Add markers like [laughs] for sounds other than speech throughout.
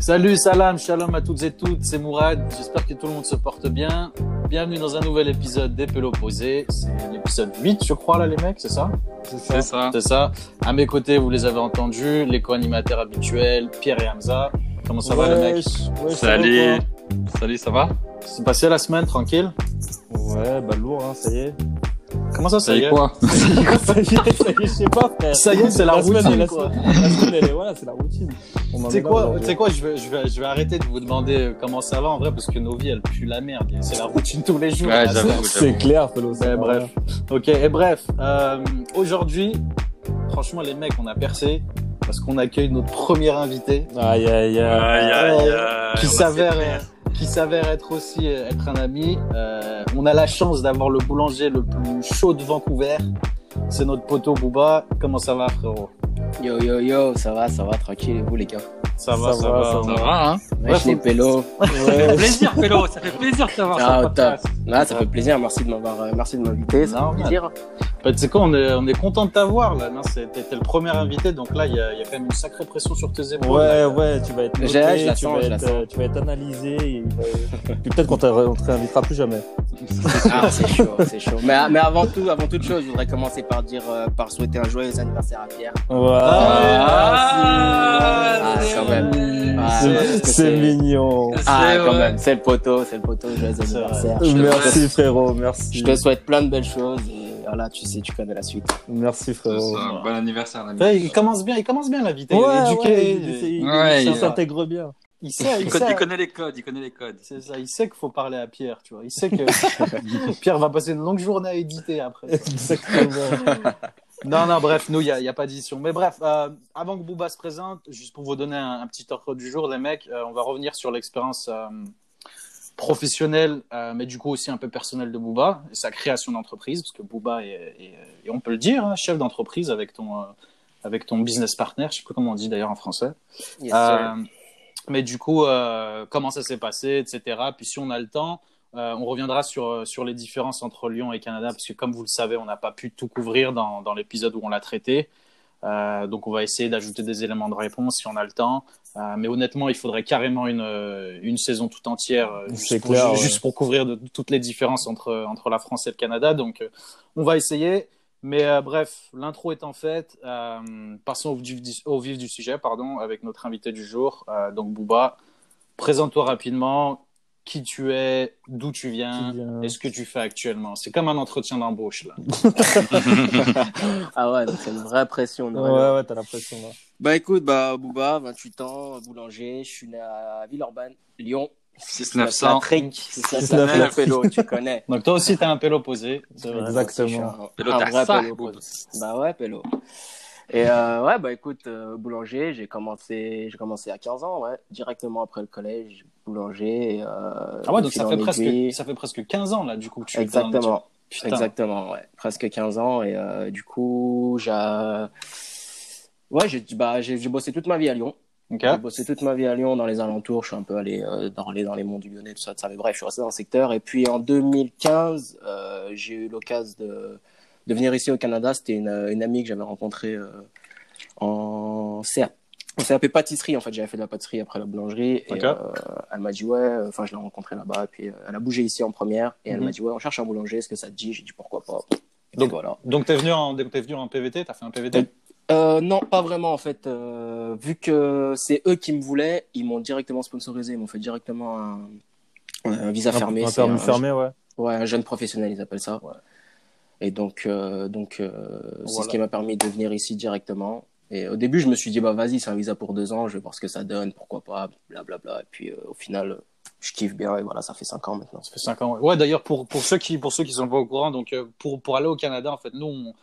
Salut, salam, shalom à toutes et toutes, c'est Mourad. J'espère que tout le monde se porte bien. Bienvenue dans un nouvel épisode des Pélos Posés. C'est l'épisode 8, je crois, là, les mecs, c'est ça? C'est ça. C'est ça. À mes côtés, vous les avez entendus, les co-animateurs habituels, Pierre et Hamza. Comment ça va, les mecs ouais, Salut. Salut, ça va? C'est passé la semaine, tranquille? Ouais, bah lourd, hein, ça y est. Comment ça, ça [laughs] Ça y y est? quoi? Ça y est, ça y est, je sais pas, frère. Ça y est, c'est la routine, la quoi. semaine- La semaine, elle est, voilà, c'est la routine. On en Tu sais est là quoi, quoi je, vais, je, vais, je vais arrêter de vous demander euh, comment ça va en vrai parce que nos vies elles puent la merde. C'est la routine tous les jours. Ouais, c'est- C'est clair, Felo. c'est Ouais, pas bref. Ok, et bref, euh, aujourd'hui, franchement les mecs on a percé parce qu'on accueille notre premier invité. Aïe, aïe, aïe. Aïe, aïe, aïe. qui s'avère. Qui s'avère être aussi être un ami. Euh, on a la chance d'avoir le boulanger le plus chaud de Vancouver. C'est notre poteau Booba. Comment ça va frérot? Yo yo yo, ça va, ça va, tranquille vous les gars? Ça va, Ça ça, va, va. ça Ça va, hein Ouais, Wesh les pélos. [laughs] Ça fait plaisir, Pélo, ça fait plaisir de t'avoir Ah top. Ah, ça fait plaisir, merci de m'avoir, euh, merci de m'inviter, ça fait plaisir. Bah, tu sais quoi, on est, on est content de t'avoir là. T'es le premier invité, donc là, il y a, il y a quand même une sacrée pression sur tes épaules. Ouais, là. ouais, tu vas être J'ai- noté, je la tu, sens, vas je la être, sens. euh, tu vas être analysé. et va- [laughs] Puis peut-être qu'on te réinvitera plus jamais. Ah c'est chaud, c'est chaud. Mais, mais avant tout, avant toute chose, je voudrais commencer par dire, euh, par souhaiter un joyeux anniversaire à Pierre. Ah, Ah, quand même. Ah, C'est- que C'est mignon. Ah C'est quand même, c'est le poteau, c'est le poteau, joyeux anniversaire. Je te Merci, frérot, merci. Je te souhaite plein de belles choses et voilà, tu sais, tu connais la suite. Merci, frérot. ça, Bon anniversaire, l'ami. Ouais, il commence bien, il commence bien l'invité. Ouais, il est ouais, éduqué. il, il- Ouais, s'intègre bien. il sait, Il il connaît, sait. il connaît les codes, il connaît les codes. C'est ça, il sait qu'il faut parler à Pierre, tu vois. Il sait que [laughs] Pierre va passer une longue journée à éditer après. Exactement. [laughs] Non, non, bref, nous, il n'y a, y a pas d'édition. Mais bref, euh, avant que Booba se présente, juste pour vous donner un, un petit ordre du jour, les mecs, euh, on va revenir sur l'expérience euh, professionnelle, mais du coup aussi un peu personnelle de Booba et sa création d'entreprise, parce que Booba est, est- et on peut le dire, hein, chef d'entreprise avec ton, avec ton business partner, je sais plus comment on dit d'ailleurs en français. Yes, mais du coup, comment ça s'est passé, etc. Puis si on a le temps, euh, on reviendra sur, euh, sur les différences entre Lyon et Canada, parce que comme vous le savez, on n'a pas pu tout couvrir dans, dans l'épisode où on l'a traité. Euh, donc on va essayer d'ajouter des éléments de réponse si on a le temps. Euh, mais honnêtement, il faudrait carrément une, une saison tout entière juste, pour, clair, ju- ouais. juste pour couvrir de, toutes les différences entre, entre la France et le Canada. Donc on va essayer. Mais euh, bref, l'intro étant faite, euh, passons au vif, du, au vif du sujet, pardon, avec notre invité du jour, euh, donc Booba. Présente-toi rapidement, qui tu es, d'où tu viens, vient. et ce que tu fais actuellement. C'est comme un entretien d'embauche là. [laughs] Ah ouais, c'est une vraie pression. Ouais, Noël. ouais, t'as l'impression là. Bah écoute, bah Booba, 28 ans, boulanger, je suis né à Villeurbanne, Lyon. 6900. Trick, 6900. 6900 pélo, tu connais. Donc toi aussi, tu as un pélo posé. c'est vrai. Exactement. Un- Pélo, un t'as vrai ça, pélo. Bah ouais, pélo. Et euh, ouais, bah écoute, euh, boulanger, j'ai commencé, j'ai commencé à 15 ans, ouais, directement après le collège, boulanger. Et, euh, Ah ouais, donc ça fait, presque, ça fait presque 15 ans là, du coup, que tu Exactement. Putain. Exactement, ouais. Presque 15 ans. Et du coup, j'ai. Ouais, j'ai bah, bossé toute ma vie à Lyon. J'ai bossé toute ma vie à Lyon, dans les alentours. Je suis un peu allé dans, les, dans les monts du Lyonnais, tout ça, tout ça. Mais bref, je suis resté dans le secteur. Et puis en 2015, euh, j'ai eu l'occasion de, de venir ici au Canada. C'était une, une amie que j'avais rencontrée euh, en CAP. En CAP pâtisserie, en fait. J'avais fait de la pâtisserie après la boulangerie. Et euh, elle m'a dit, ouais, enfin, je l'ai rencontrée là-bas. Puis euh, elle a bougé ici en première. Et elle Mhm. m'a dit, ouais, on cherche un boulanger. Est-ce que ça te dit? J'ai dit, pourquoi pas. Et Donc- voilà. Donc t'es venu, en, t'es venu en PVT, t'as fait un PVT Euh, non, pas vraiment en fait. Euh, vu que c'est eux qui me voulaient, ils m'ont directement sponsorisé. Ils m'ont fait directement un, un visa fermé. Un permis un- fermé, ouais. Ouais, un jeune professionnel, ils appellent ça. Et donc, euh, donc euh, c'est ce qui m'a permis de venir ici directement. Et au début, je me suis dit, bah vas-y, c'est un visa pour deux ans, je vais voir ce que ça donne, pourquoi pas, blablabla. Et puis euh, au final, je kiffe bien et voilà, ça fait cinq ans maintenant. Ça fait 5 ans. Ouais, Ouais, d'ailleurs, pour, pour, ceux qui, pour ceux qui sont pas au courant, donc pour, pour aller au Canada, en fait, nous, on-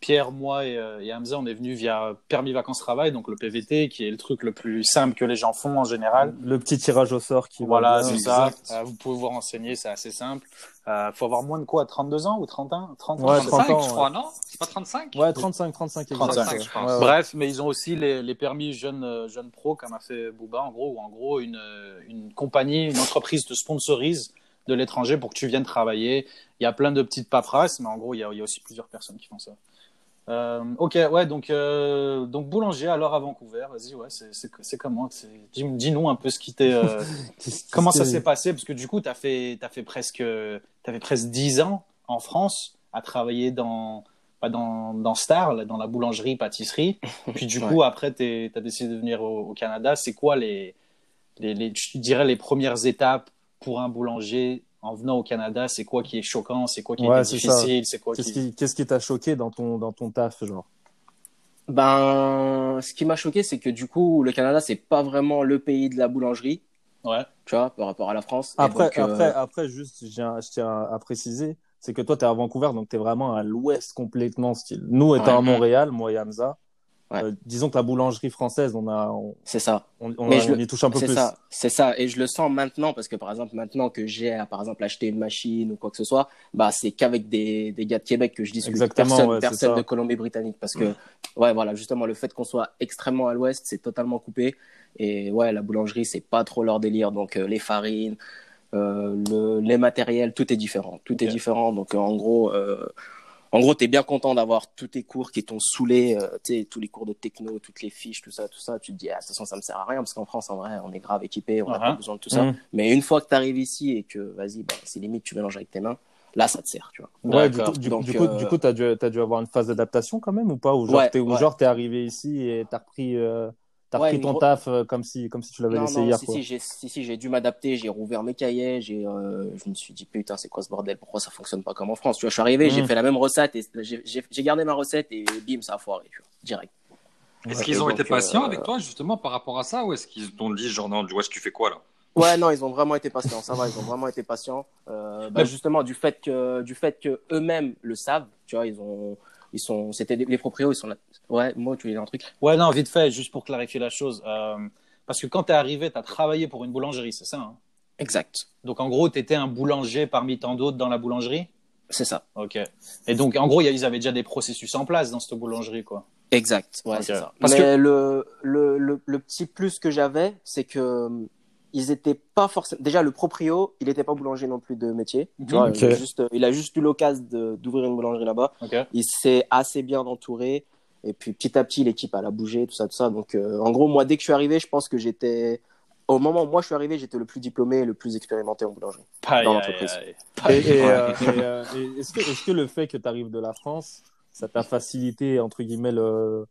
Pierre, moi et, euh, et Hamza, on est venus via permis vacances-travail, donc le PVT, qui est le truc le plus simple que les gens font en général. Le petit tirage au sort qui Voilà, c'est ça. Euh, vous pouvez vous renseigner, c'est assez simple. Euh, faut avoir moins de quoi 32 ans ou 30 ans 30 ans Ouais, 35, 30 ans, je crois, non? C'est pas 35 Ouais, 35, 35, exact. 35, ouais. je pense. Ouais, ouais. Bref, mais ils ont aussi les, les permis jeunes jeunes pro, comme a fait Booba, en gros, où en gros, une, une compagnie, une entreprise te sponsorise de l'étranger pour que tu viennes travailler. Il y a plein de petites paperasses, mais en gros, il y a, il y a aussi plusieurs personnes qui font ça. Euh, ok, ouais, donc, euh, donc boulanger alors à Vancouver, vas-y, ouais, c'est- comment dis- Dis-nous un peu ce qui t'est. euh, [laughs] comment ça s'est passé Parce que du coup, tu as fait, t'as fait, presque, t'as fait presque 10 ans en France à travailler dans, pas dans, dans Star, là, dans la boulangerie, pâtisserie. [laughs] Puis du coup, après, tu as décidé de venir au, au Canada. C'est quoi les, les, les, tu dirais les premières étapes pour un boulanger en venant au Canada C'est quoi qui est choquant C'est quoi qui Ouais, est difficile C'est quoi Qu'est-ce qui... qui qu'est-ce qui t'a choqué dans ton, dans ton taf, genre? Ben, ce qui m'a choqué, c'est que du coup, le Canada, c'est pas vraiment le pays de la boulangerie, Ouais. tu vois, par rapport à la France. Après, donc, euh, après, après, juste, je tiens à, à préciser, c'est que toi, tu es à Vancouver, donc tu es vraiment à l'ouest complètement style. Nous, étant Ouais. à Montréal, moi et Hamza, Ouais. euh, disons que la boulangerie française, on, a, on, c'est ça. on, on- Mais on je le- y touche un peu C'est plus. ça, c'est ça. Et je le sens maintenant parce que par exemple maintenant que j'ai à, par exemple acheté une machine ou quoi que ce soit, bah c'est qu'avec des, des gars de Québec que je discute. Exactement, personne, ouais, personne de Colombie-Britannique parce que ouais voilà justement le fait qu'on soit extrêmement à l'ouest c'est totalement coupé et ouais la boulangerie c'est pas trop leur délire donc euh, les farines, euh, le, les matériels tout est différent, tout est différent donc en gros en gros, t'es bien content d'avoir tous tes cours qui t'ont saoulé, euh, tu sais, tous les cours de techno, toutes les fiches, tout ça, tout ça. Tu te dis, ah, de toute façon, ça me sert à rien parce qu'en France, en vrai, on est grave équipé, on n'a Uh-huh. pas besoin de tout ça. Mhm. Mais une fois que t'arrives ici et que, vas-y, bah, c'est limite, tu mélanges avec tes mains, là, ça te sert, tu vois. Ouais, du du, Donc, du coup, euh, du coup, t'as dû, t'as dû avoir une phase d'adaptation quand même ou pas Ou genre, Ouais, t'es, ou ouais. genre, t'es arrivé ici et t'as repris, euh, t'as Ouais, repris une ton gros- taf euh, comme si, comme si tu l'avais Non, laissé non, hier, si, quoi. si, j'ai, si, si, j'ai dû m'adapter, j'ai rouvert mes cahiers, j'ai, euh, je me suis dit, putain, c'est quoi ce bordel? Pourquoi ça fonctionne pas comme en France? Tu vois, je suis arrivé, j'ai Mhm. fait la même recette et j'ai, j'ai, j'ai gardé ma recette et bim, ça a foiré, tu vois, direct. Est-ce Ouais, qu'ils ont donc, été patients euh, avec toi, justement, par rapport à ça Ou est-ce qu'ils t'ont dit, genre, non, Wes, tu fais quoi, là? Ouais, non, ils ont vraiment été patients. Ça va, ils ont vraiment été patients. Euh, bah, justement, du fait que, du fait que eux-mêmes le savent, tu vois, ils ont, ils sont, c'était les proprios, ils sont là. Ouais, moi, tu voulais dire un truc? Ouais, non, vite fait, juste pour clarifier la chose. euh, parce que quand tu es arrivé, tu as travaillé pour une boulangerie, c'est ça hein? Exact. Donc en gros, tu étais un boulanger parmi tant d'autres dans la boulangerie? C'est ça. Ok. Et donc en gros, ils avaient déjà des processus en place dans cette boulangerie, quoi. Exact. Ouais, c'est ça. Parce Mais que- le, le, le, le petit plus que j'avais, c'est que, ils étaient pas forcément, déjà, le proprio, il était pas boulanger non plus de métier. Tu vois, il, a juste, il a juste eu l'occasion d'ouvrir une boulangerie là-bas. Il s'est assez bien entouré. Et puis petit à petit, l'équipe elle a bougé, tout ça, tout ça. Donc euh, en gros, moi, dès que je suis arrivé, je pense que j'étais. Au moment où moi je suis arrivé, j'étais le plus diplômé et le plus expérimenté en boulangerie. Dans l'entreprise. Et, euh, et, euh, et est-ce que, que le fait que tu arrives de la France, ça t'a facilité, entre guillemets, le-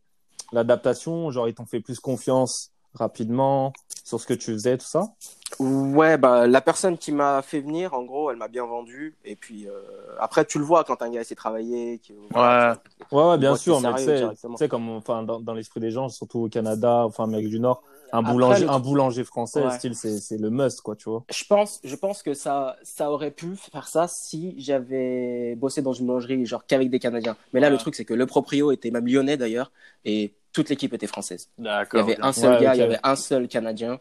l'adaptation? Genre, ils t'ont fait plus confiance rapidement sur ce que tu faisais, tout ça? Ouais, bah la personne qui m'a fait venir, en gros, elle m'a bien vendu. Et puis euh, après, tu le vois quand un gars essaie de travailler. Qui... Ouais. Ouais, ouais, bien sûr, c'est mais tu sérieux sais, directement. tu sais, comme enfin, dans, dans l'esprit des gens, surtout au Canada, enfin, Amérique du Nord, un Après, boulanger, le un boulanger français, Ouais. style, c'est, c'est le must, quoi, tu vois. Je pense, je pense que ça, ça aurait pu faire ça si j'avais bossé dans une boulangerie, genre qu'avec des Canadiens. Mais là, Ouais. le truc, c'est que le proprio était même lyonnais d'ailleurs, et toute l'équipe était française. Il y avait un seul Ouais, gars, il y avait un seul Canadien,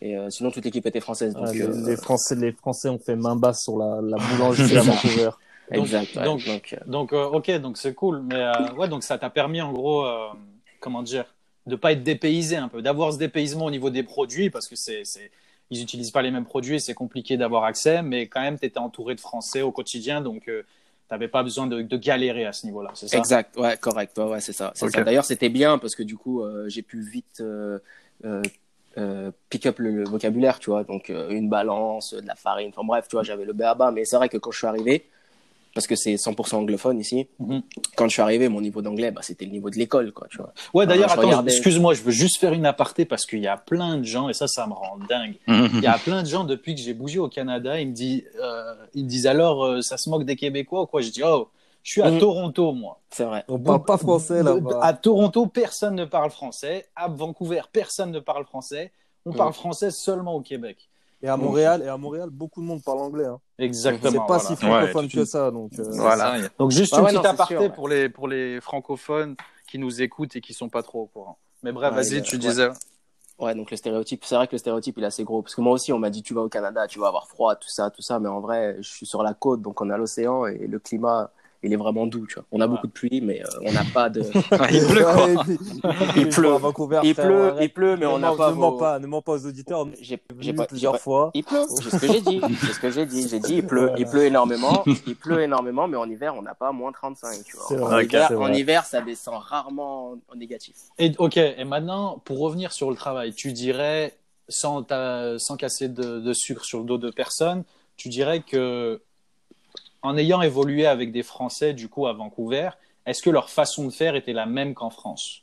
et euh, sinon toute l'équipe était française. Donc, Ah, les, euh, les Français, les Français ont fait main basse sur la, la boulangerie à Vancouver. Donc- [laughs] exact. ouais. donc- Donc, euh, Donc, euh, ok, donc c'est cool. Mais euh, ouais, donc ça t'a permis en gros, euh, comment dire, de pas être dépaysé un peu, d'avoir ce dépaysement au niveau des produits parce que c'est, ils utilisent pas les mêmes produits, c'est compliqué d'avoir accès, mais quand même, tu étais entouré de Français au quotidien, donc n'avais pas besoin de, de galérer à ce niveau-là, c'est ça? Exact. Ouais, correct. Ouais, ouais, c'est ça. D'ailleurs, c'était bien parce que du coup, euh, j'ai pu vite euh, euh, euh, pick up le, le vocabulaire, tu vois. Donc, euh, une balance, de la farine. Enfin bref, tu vois, j'avais le B à bas. Mais c'est vrai que quand je suis arrivé, parce que c'est 100% anglophone ici, Mhm. quand je suis arrivé, mon niveau d'anglais, bah, c'était le niveau de l'école, quoi, tu vois. Ouais, d'ailleurs, attends, regardais. excuse-moi, je veux juste faire une aparté parce qu'il y a plein de gens, et ça, ça me rend dingue. Il y a plein de gens depuis que j'ai bougé au Canada, ils me disent, euh, ils me disent alors, euh, ça se moque des Québécois ou quoi? Je dis, oh, je suis à Mhm. Toronto, moi. C'est vrai. On parle pas français là-bas. À Toronto, personne ne parle français. À Vancouver, personne ne parle français. On Mhm. parle français seulement au Québec. Et à Montréal, et à Montréal, beaucoup de monde parle anglais. Hein. Exactement. C'est pas voilà. si francophone Ouais, que ça, donc. euh, Voilà. Donc juste Ah une ouais, petite non, aparté sûr, ouais. pour les pour les francophones qui nous écoutent et qui sont pas trop au courant. Mais bref, Ouais, vas-y, tu ouais. disais. Ouais, donc le stéréotype, c'est vrai que le stéréotype, il est assez gros. Parce que moi aussi, on m'a dit, tu vas au Canada, tu vas avoir froid, tout ça, tout ça. Mais en vrai, je suis sur la côte, donc on a l'océan et le climat, il est vraiment doux, tu vois. On a Ouais. beaucoup de pluie, mais euh, on n'a pas de. [laughs] Ah, il pleut, quoi. Puis- Il pleut. À Vancouver, il frère, pleut, il pleut, mais Ne on n'a pas. Ne mens vos- pas, ne mens pas aux auditeurs. J'ai pas. plusieurs pas- fois. Il pleut, c'est ce que j'ai dit. C'est ce que j'ai dit. J'ai dit, il pleut, il pleut énormément. Il pleut énormément, mais en hiver, on n'a pas moins 35, tu C'est vois. En, vrai, hiver, en hiver, ça descend rarement en, en négatif. Et, ok, et maintenant, pour revenir sur le travail, tu dirais, sans, ta- sans casser de, de sucre sur le dos de personne, tu dirais que, en ayant évolué avec des Français, du coup, à Vancouver, est-ce que leur façon de faire était la même qu'en France?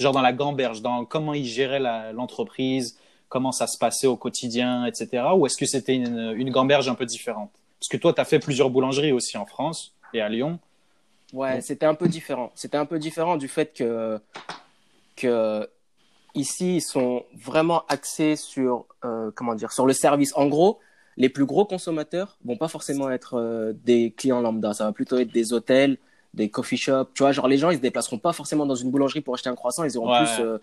Genre dans la gamberge, dans comment ils géraient l'entreprise, comment ça se passait au quotidien, etc. Ou est-ce que c'était une, une gamberge un peu différente? Parce que toi, tu as fait plusieurs boulangeries aussi en France et à Lyon. Ouais, c'était un peu différent. C'était un peu différent du fait que, que ici, ils sont vraiment axés sur, euh, comment dire, sur le service. En gros, les plus gros consommateurs vont pas forcément être euh, des clients lambda. Ça va plutôt être des hôtels, des coffee shops. Tu vois, genre les gens, ils se déplaceront pas forcément dans une boulangerie pour acheter un croissant. Ils iront Ouais. plus euh,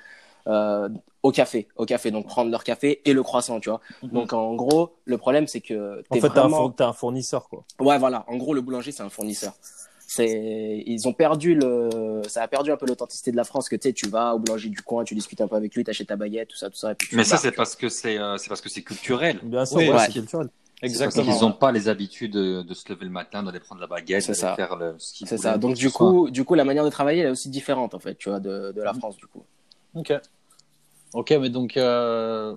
euh, au café, au café. Donc prendre leur café et le croissant, tu vois. Mhm. Donc en gros, le problème, c'est que En t'es fait, vraiment... t'es un fournisseur, quoi. Ouais, voilà. En gros, le boulanger, c'est un fournisseur. C'est, ils ont perdu le, ça a perdu un peu l'authenticité de la France que tu sais, tu vas au boulanger du coin, tu discutes un peu avec lui, t'achètes ta baguette, tout ça, tout ça. Et puis tu Mais ça, c'est parce que c'est euh, c'est parce que c'est culturel. Bien sûr, Oui, ouais, ouais. c'est culturel. Exactement. Parce qu'ils n'ont pas les habitudes de, de se lever le matin, d'aller prendre la baguette, C'est ça. faire le, ce qu'ils C'est ça. Donc du coup, du coup, la manière de travailler elle est aussi différente en fait, tu vois, de, de la Mhm. France du coup. Ok. Ok, mais donc, euh,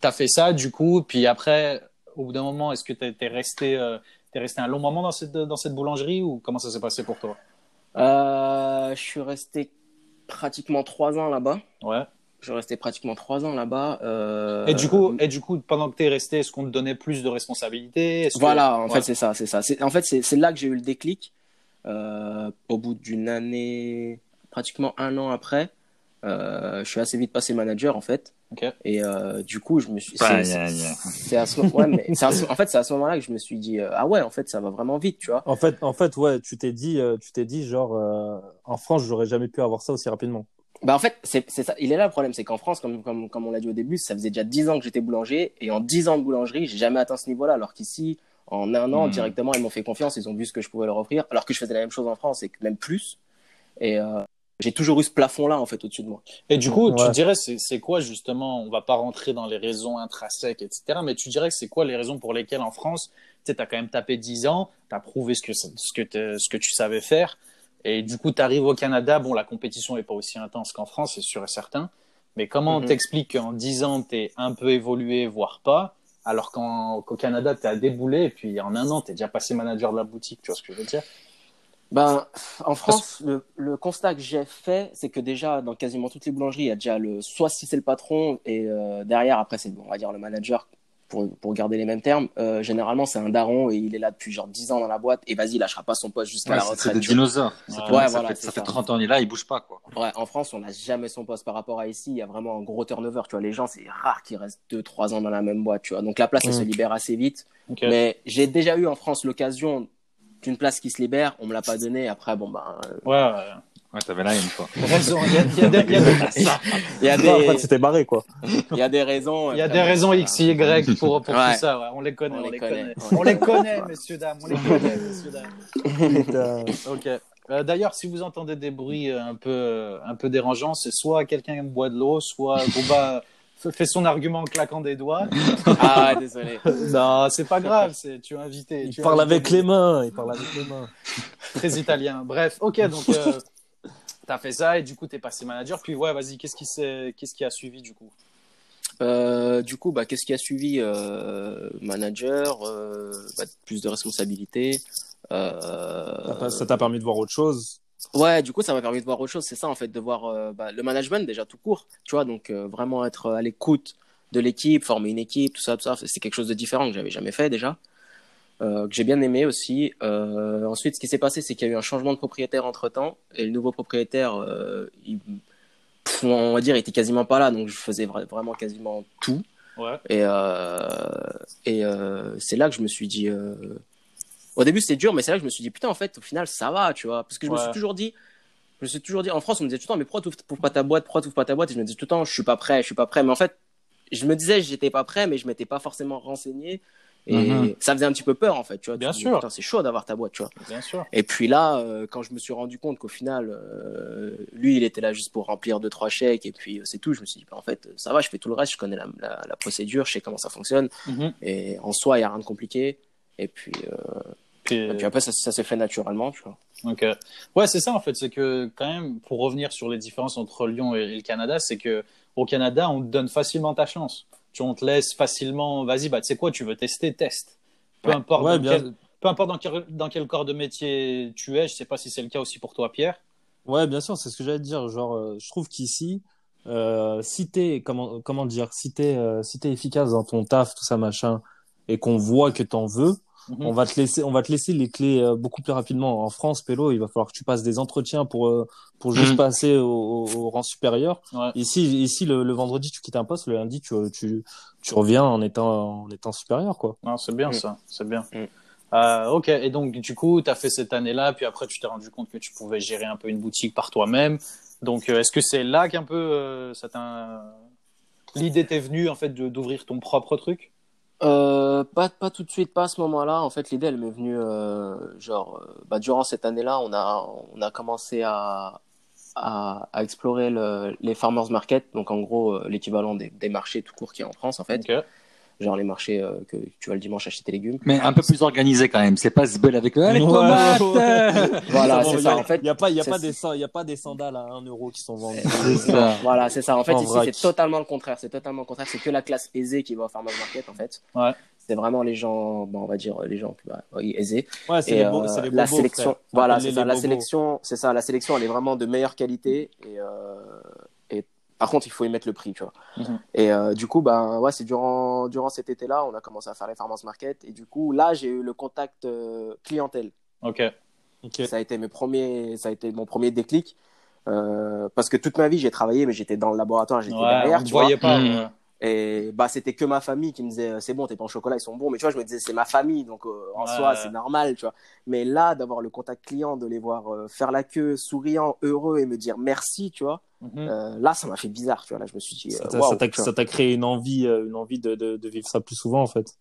t'as fait ça, du coup, puis après, au bout d'un moment, est-ce que t'es t'es resté, euh, t'es resté un long moment dans cette, dans cette boulangerie ou comment ça s'est passé pour toi? Euh, je suis resté pratiquement trois ans là-bas. Ouais. Je suis resté pratiquement trois ans là-bas. Euh, Et du coup, et du coup, pendant que t'es resté, est-ce qu'on te donnait plus de responsabilités? Que- Voilà, en Ouais. fait, c'est ça, c'est ça. En fait, c'est c'est là que j'ai eu le déclic. Euh, au bout d'une année, pratiquement un an après, euh, je suis assez vite passé manager, en fait. Et euh, du coup, je me suis. Aïe, c'est- aïe, c'est- aïe. C'est à ce ouais, mais c'est à ce- [laughs] en fait, c'est à ce moment-là que je me suis dit euh, ah ouais, en fait, ça va vraiment vite, tu vois. En fait, en fait, ouais, tu t'es dit, euh, tu t'es dit, genre, euh, en France, j'aurais jamais pu avoir ça aussi rapidement. Bah en fait, c'est ça. Il est là le problème, c'est qu'en France, comme, comme, comme on l'a dit au début, ça faisait déjà 10 ans que j'étais boulanger, et en 10 ans de boulangerie, j'ai jamais atteint ce niveau-là, alors qu'ici, en un an, Hmm. directement, ils m'ont fait confiance, ils ont vu ce que je pouvais leur offrir, alors que je faisais la même chose en France, et même plus. Et euh, j'ai toujours eu ce plafond-là, en fait, au-dessus de moi. Et du coup, tu dirais, c'est quoi justement On va pas rentrer dans les raisons intrinsèques, etc. Mais tu dirais que c'est quoi les raisons pour lesquelles en France, tu sais, as quand même tapé 10 ans, tu as prouvé ce que, ce, que t'es- ce que tu savais faire. Et du coup, tu arrives au Canada. Bon, la compétition n'est pas aussi intense qu'en France, c'est sûr et certain. Mais comment Mhm. t'expliques qu'en 10 ans, tu es un peu évolué, voire pas, alors qu'au Canada, tu as déboulé et puis en un an, tu es déjà passé manager de la boutique, tu vois ce que je veux dire? Ben, en France, le, le constat que j'ai fait, c'est que déjà, dans quasiment toutes les boulangeries, il y a déjà le, soit si c'est le patron, et euh, derrière, après, c'est, on va dire, le manager, pour, pour garder les mêmes termes. Euh, généralement, c'est un daron et il est là depuis genre 10 ans dans la boîte, et vas-y, il lâchera pas son poste jusqu'à Ouais, la c'est- c'est retraite. des dinosaures. Ouais, ça voilà, ça, fait, ça fait ça. 30 ans, il est là, il bouge pas, quoi. Ouais, en France, on n'a jamais son poste par rapport à ici. Il y a vraiment un gros turnover. Tu vois, les gens, c'est rare qu'ils restent 2-3 ans dans la même boîte. Tu vois, donc la place, elle se libère assez vite. Mais j'ai déjà eu en France l'occasion d'une place qui se libère. On me l'a pas donnée. Après, bon, ben, euh, Ouais, ouais. Ouais, t'avais la haine, quoi. Raison. [laughs] Il y a, il y a des- il y a des- [laughs] Après, barré, quoi. [laughs] il y a des raisons. Il y a après, des raisons. X, Y pour, pour Ouais. tout ça. ouais. On les connaît, on, les connaît. on On les connaît, messieurs, dames. On les connaît, messieurs, dames. Ok. Euh, D'ailleurs, si vous entendez des bruits euh, un peu, euh, un peu dérangeants, c'est soit quelqu'un boit de l'eau, soit fait son argument en claquant des doigts. [laughs] Ah, désolé. non, c'est pas grave. C'est tu es invité. Il tu parle invité. avec les mains, il parle avec les mains. Très italien. Bref, ok. [laughs] Donc, euh, t'as fait ça et du coup, t'es passé manager. Puis ouais, vas-y. Qu'est-ce qui s'est- qu'est-ce qui a suivi du coup? Euh, du coup, bah, qu'est-ce qui a suivi euh, Manager, euh, bah, plus de responsabilités. Euh, Ça t'a permis de voir autre chose? Ouais, du coup, ça m'a permis de voir autre chose. C'est ça, en fait, de voir euh, bah, le management déjà tout court. Tu vois, donc euh, vraiment être à l'écoute de l'équipe, former une équipe, tout ça, tout ça. C'est quelque chose de différent que j'avais jamais fait déjà, euh, que j'ai bien aimé aussi. Euh, ensuite, ce qui s'est passé, c'est qu'il y a eu un changement de propriétaire entre temps, et le nouveau propriétaire, euh, il, pff, on va dire, il était quasiment pas là, donc je faisais vra- vraiment quasiment tout. Ouais. Et, euh, et euh, c'est là que je me suis dit. Au début, c'était dur, mais c'est là que je me suis dit, putain, en fait, au final, ça va, tu vois. Parce que je me suis toujours dit, je me suis toujours dit, en France, on me disait tout le temps, mais pourquoi tu ouvres pas ta boîte, pourquoi tu ouvres pas ta boîte? Et je me disais tout le temps, je suis pas prêt, je suis pas prêt. Mais en fait, je me disais, j'étais pas prêt, mais je m'étais pas forcément renseigné. Et Mhm. ça faisait un petit peu peur, en fait, tu vois. Bien sûr. C'est chaud d'avoir ta boîte, tu vois. Bien sûr. Et puis là, euh, quand je me suis rendu compte qu'au final, euh, lui, il était là juste pour remplir deux, trois chèques, et puis euh, c'est tout, je me suis dit, bah, en fait, ça va, je fais tout le reste, je connais la, la, la procédure, je sais comment ça fonctionne, Mhm. et en soi, il n'y a rien de compliqué. Et Puis, et puis après, ça, ça s'est fait naturellement, tu vois. Ok. Ouais, c'est ça en fait. C'est que quand même, pour revenir sur les différences entre Lyon et, et le Canada, c'est que au Canada, on te donne facilement ta chance. Tu on te laisse facilement. Vas-y, bah tu sais quoi, tu veux tester, teste. Peu Ouais. importe. Ouais, dans bien. quel, peu importe dans quel, dans quel corps de métier tu es. Je sais pas si c'est le cas aussi pour toi, Pierre. Ouais, bien sûr, c'est ce que j'allais te dire. Genre, euh, je trouve qu'ici, euh, si t'es, comment, comment dire, si t'es, euh, si t'es efficace dans ton taf, tout ça, machin, et qu'on voit que t'en veux, Mhm. on va te laisser, on va te laisser les clés euh, beaucoup plus rapidement. En France, Pélo, il va falloir que tu passes des entretiens pour, euh, pour juste Mhm. passer au, au, au rang supérieur. Ouais. Ici, ici, le, le vendredi, tu quittes un poste, le lundi, tu, tu, tu reviens en étant, en étant supérieur, quoi. Non, c'est bien Mm. ça. C'est bien. Mm. Euh, ok. Et donc du coup, tu as fait cette année-là, puis après, tu t'es rendu compte que tu pouvais gérer un peu une boutique par toi-même. Donc, euh, est-ce que c'est là qu'un peu euh, ça t'a- l'idée t'est venue en fait d'ouvrir ton propre truc? Euh, pas, pas tout de suite, pas à ce moment-là. En fait, l'idée, elle m'est venue, euh, genre, euh, bah, durant cette année-là, on a, on a commencé à, à, explorer le, les farmers market, donc en gros, euh, l'équivalent des, des marchés tout court qu'il y en France, en fait. Genre les marchés euh, que tu vas le dimanche acheter tes légumes. Mais un peu plus organisé quand même. C'est pas ce bel avec le. Ouais, tomates [laughs] ouais. Voilà, c'est ça. a- En fait, Il n'y a, pas, y a, pas des, sa- y a pas des sandales à 1 euro qui sont vendues. [laughs] C'est ça. Voilà, c'est ça. En fait, En ici, c'est totalement le contraire. C'est totalement le contraire. C'est que la classe aisée qui va au farmers market, en fait. Ouais. C'est vraiment les gens, bon, on va dire les gens bah, oui, aisés. Ouais, c'est les, beaux, euh, c'est les la sélection, frère. voilà, c'est ça. La sélection, c'est ça. La sélection, elle est vraiment de meilleure qualité. Et, euh, et par contre, il faut y mettre le prix, tu vois. Mhm. Et euh, du coup, ben ouais, c'est durant durant cet été-là, on a commencé à faire les farmers market. Et du coup, là, j'ai eu le contact euh, clientèle. Ok. Ok. Ça a été mes premiers, ça a été mon premier déclic. Euh, parce que toute ma vie, j'ai travaillé, mais j'étais dans le laboratoire, j'étais Ouais, derrière, on tu vois. pas. Mm. Et bah, c'était que ma famille qui me disait euh, c'est bon, tes pains au chocolat ils sont bons. Mais tu vois, je me disais c'est ma famille, donc euh, en Ouais. soi c'est normal, tu vois. Mais là, d'avoir le contact client, de les voir euh, faire la queue, souriant, heureux et me dire merci, tu vois, Mhm. euh, là ça m'a fait bizarre, tu vois. Là, je me suis dit Ça t'a- waouh, ça t'a- créé une envie, une envie de, de, de vivre ça plus souvent, en fait.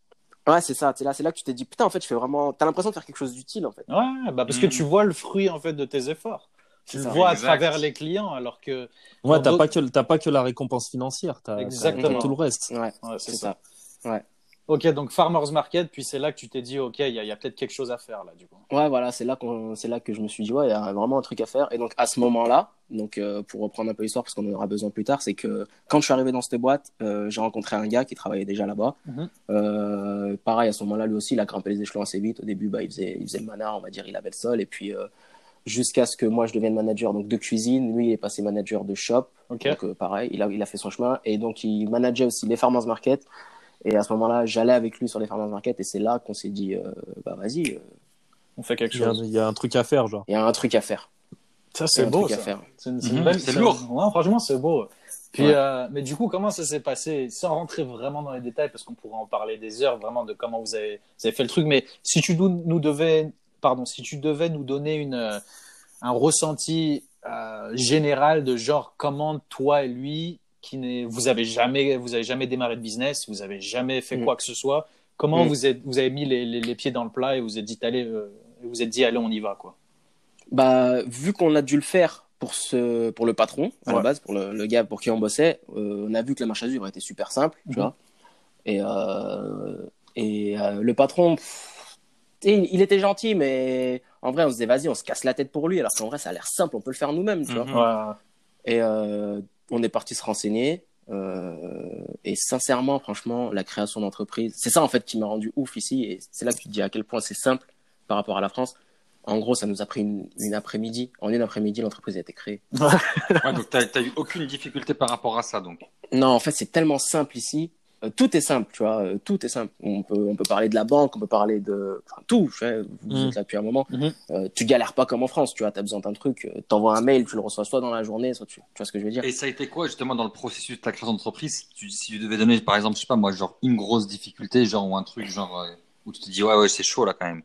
Ouais, c'est ça. C'est là, c'est là que tu t'es dit putain, en fait, je fais vraiment. T'as l'impression de faire quelque chose d'utile, en fait. Ouais, bah parce que Mm. tu vois le fruit en fait de tes efforts. Tu le ça. vois à travers les clients, alors que Ouais, t'as pas que, t'as pas que la récompense financière, t'as, tout le reste. Ouais, ouais, c'est ça. ça. Ok, donc farmers market, puis c'est là que tu t'es dit ok, il y a, il y a peut-être quelque chose à faire là du coup. Ouais, voilà, c'est là, qu'on, c'est là que je me suis dit, ouais, il y a vraiment un truc à faire. Et donc, à ce moment-là, donc, euh, pour reprendre un peu l'histoire, parce qu'on en aura besoin plus tard, c'est que quand je suis arrivé dans cette boîte, euh, j'ai rencontré un gars qui travaillait déjà là-bas. Mhm. Euh, pareil, à ce moment-là, lui aussi, il a grimpé les échelons assez vite. Au début, bah, il faisait, il faisait le manard, on va dire, il avait le sol. Et puis, euh, jusqu'à ce que moi, je devienne manager donc, de cuisine. Lui, il est passé manager de shop. Donc, euh, pareil, il a, il a fait son chemin. Et donc, il manageait aussi les farmers market. Et à ce moment-là, j'allais avec lui sur les farmers market. Et c'est là qu'on s'est dit, euh, bah, vas-y, euh, On fait quelque Il y, a, chose. il y a un truc à faire, genre. il y a un truc à faire. Ça c'est beau. C'est Mhm, lourd. Ouais, franchement, c'est beau. Puis, Ouais. euh, mais du coup, comment ça s'est passé Sans rentrer vraiment dans les détails, parce qu'on pourrait en parler des heures, vraiment de comment vous avez, vous avez fait le truc. Mais si tu nous, nous devais, pardon, si tu devais nous donner une, euh, un ressenti euh, général de genre comment toi et lui, qui n'est, vous avez jamais, vous avez jamais démarré de business, vous avez jamais fait Mm. quoi que ce soit. Comment Mm. vous êtes, vous avez mis les, les, les pieds dans le plat et vous êtes dit allez, euh, vous êtes dit allez, on y va quoi? Bah, vu qu'on a dû le faire pour, ce, pour le patron, à Ouais. la base, pour le, le gars pour qui on bossait, euh, on a vu que la marche à suivre était super simple, tu Mhm. vois? Et, euh, et euh, le patron, pff, tu il était gentil, mais en vrai, on se disait, vas-y, on se casse la tête pour lui, alors qu'en vrai, ça a l'air simple, on peut le faire nous-mêmes, tu vois. Mhm. Ouais. Et euh, on est parti se renseigner. euh, et sincèrement, franchement, la création d'entreprise, c'est ça en fait qui m'a rendu ouf ici. Et c'est là que tu te dis à quel point c'est simple par rapport à la France. En gros, ça nous a pris une, une après-midi. En une après-midi, l'entreprise a été créée. Ouais, donc t'as t'as eu aucune difficulté par rapport à ça, donc. Non, en fait, c'est tellement simple ici. Euh, tout est simple, tu vois. euh, tout est simple. On peut, on peut parler de la banque, on peut parler de enfin, tout. tu sais, Vous Mhm. êtes là depuis un moment. Mhm. Euh, tu galères pas comme en France, tu vois. T'as besoin d'un truc, t'envoies un mail, tu le reçois soit dans la journée, soit tu, tu vois ce que je veux dire. Et ça a été quoi justement dans le processus de ta création d'entreprise si tu, si tu devais donner par exemple, je sais pas moi, genre une grosse difficulté, genre ou un truc genre euh, où tu te dis ouais ouais c'est chaud là quand même,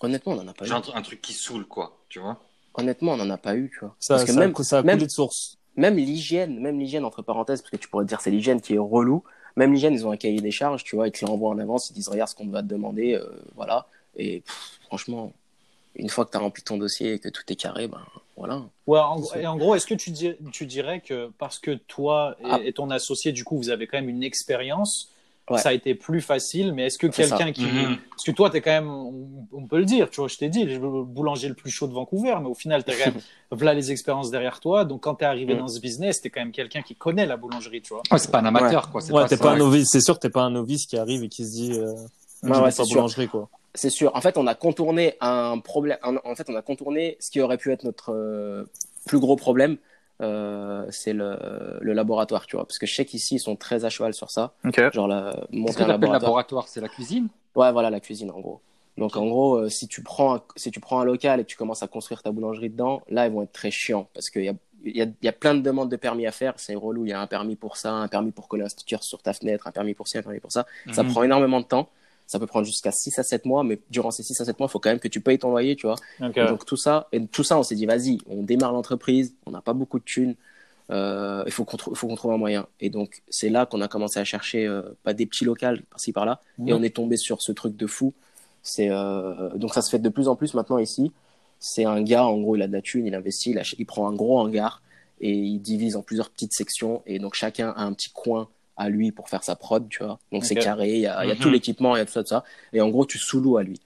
Honnêtement, on en a pas eu. genre un, tru- un truc qui saoule quoi, tu vois. Honnêtement, on n'en a pas eu, tu vois. Ça, parce que ça, même, ça a même- coulé de source. Même l'hygiène, même l'hygiène entre parenthèses, parce que tu pourrais te dire c'est l'hygiène qui est relou, Même l'hygiène, ils ont un cahier des charges, tu vois, ils te l'envoient en avance, ils disent regarde ce qu'on va te demander, euh, voilà. Et pff, franchement, une fois que tu as rempli ton dossier et que tout est carré, ben voilà. Ouais, en, et en gros, est-ce que tu, dirais que parce que toi et, Ah. et ton associé, du coup, vous avez quand même une expérience, Ouais. ça a été plus facile, mais est-ce que quelqu'un qui. Mhm. Parce que toi, tu es quand même, on, peut le dire, tu vois, je t'ai dit, le boulanger le plus chaud de Vancouver, mais au final, tu as quand même [laughs] voilà les expériences derrière toi. Donc, quand tu es arrivé Mhm. dans ce business, tu es quand même quelqu'un qui connaît la boulangerie, tu vois. Ouais, c'est pas un amateur, quoi. c'est Ouais, t'es ça. pas un novice. C'est sûr que t'es pas un novice qui arrive et qui se dit, euh, Ouais, ouais, c'est pas sûr. boulangerie, quoi. C'est sûr. En fait, on a contourné un problème. En en fait, on a contourné ce qui aurait pu être notre euh, plus gros problème. Euh, c'est le, le laboratoire, tu vois. Parce que je sais qu'ici, ils sont très à cheval sur ça. Ok. Genre, la, monter un laboratoire. laboratoire? C'est la cuisine? Ouais, voilà, la cuisine, en gros. Donc, en gros, euh, si tu prends, un- si tu prends un local et que tu commences à construire ta boulangerie dedans, là, ils vont être très chiants parce qu'il y a, il y, a, il y a plein de demandes de permis à faire. C'est relou. Il y a un permis pour ça, un permis pour coller un sticker sur ta fenêtre, un permis pour ci, un permis pour ça. Ça Mhm. prend énormément de temps. Ça peut prendre jusqu'à 6 à 7 mois, mais durant ces 6 à 7 mois, il faut quand même que tu payes ton loyer, tu vois. Donc tout ça, et tout ça, on s'est dit, vas-y, on démarre l'entreprise, on n'a pas beaucoup de thunes, euh, il faut qu'on trouve un moyen. Et donc c'est là qu'on a commencé à chercher euh, pas des petits locaux par-ci par-là, et Mhm. on est tombé sur ce truc de fou. C'est euh, donc ça se fait de plus en plus maintenant ici. C'est un gars, en gros, il a de la thune, il investit, il prend un gros hangar et il divise en plusieurs petites sections, et donc chacun a un petit coin à lui pour faire sa prod, tu vois. Donc c'est carré, il y a, y a Mhm. tout l'équipement, il y a tout ça, tout ça, et en gros tu sous-loues à lui.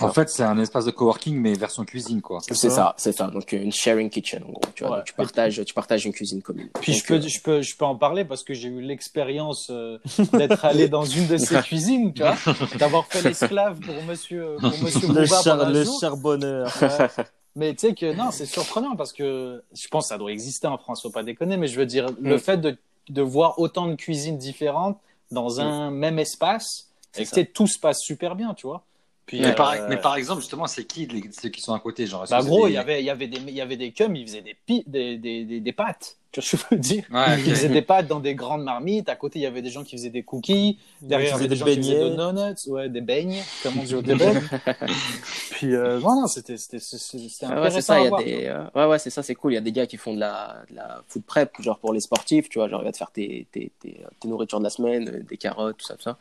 En fait, c'est un espace de coworking, mais version cuisine, quoi. C'est ça. c'est ça. Donc une sharing kitchen en gros. Tu vois, Ouais. donc, tu partages, tu partages une cuisine commune. Puis Donc, je peux, euh, je, peux, je peux en parler parce que j'ai eu l'expérience euh, [laughs] d'être allé dans une de ces cuisines, tu vois, [laughs] d'avoir fait l'esclave pour monsieur, pour monsieur Le, Bouvard char- le jour. charbonneur. Ouais. Mais tu sais que non, c'est surprenant parce que je pense que ça doit exister en France, faut pas déconner, mais je veux dire, le Mm. fait de, de voir autant de cuisines différentes dans un même espace, et que tout se passe super bien, tu vois. Puis, Mais, euh, par, mais par exemple, justement, c'est qui les- ceux qui sont à côté? Genre, bah gros, des- il y avait, il y avait des, il y avait des cums, ils faisaient des, pi- des, des, des, des pâtes, tu vois ce que je veux dire? Ouais, ok. Ils faisaient des pâtes dans des grandes marmites. À côté, il y avait des gens qui faisaient des cookies. Derrière, il y avait des des gens qui faisaient des beignets. donuts, ouais, des beignes, comme on [laughs] dit au Québec. [laughs] Puis, euh, voilà, c'était, c'était, c'était c'était Ah ouais, c'est intéressant ça. à y a voir. des, euh, ouais, ouais, c'est ça, c'est cool. Il y a des gars qui font de la, de la food prep, genre pour les sportifs, tu vois, genre il va te faire tes, tes, tes, tes nourritures de la semaine, euh, des carottes, tout ça, tout ça.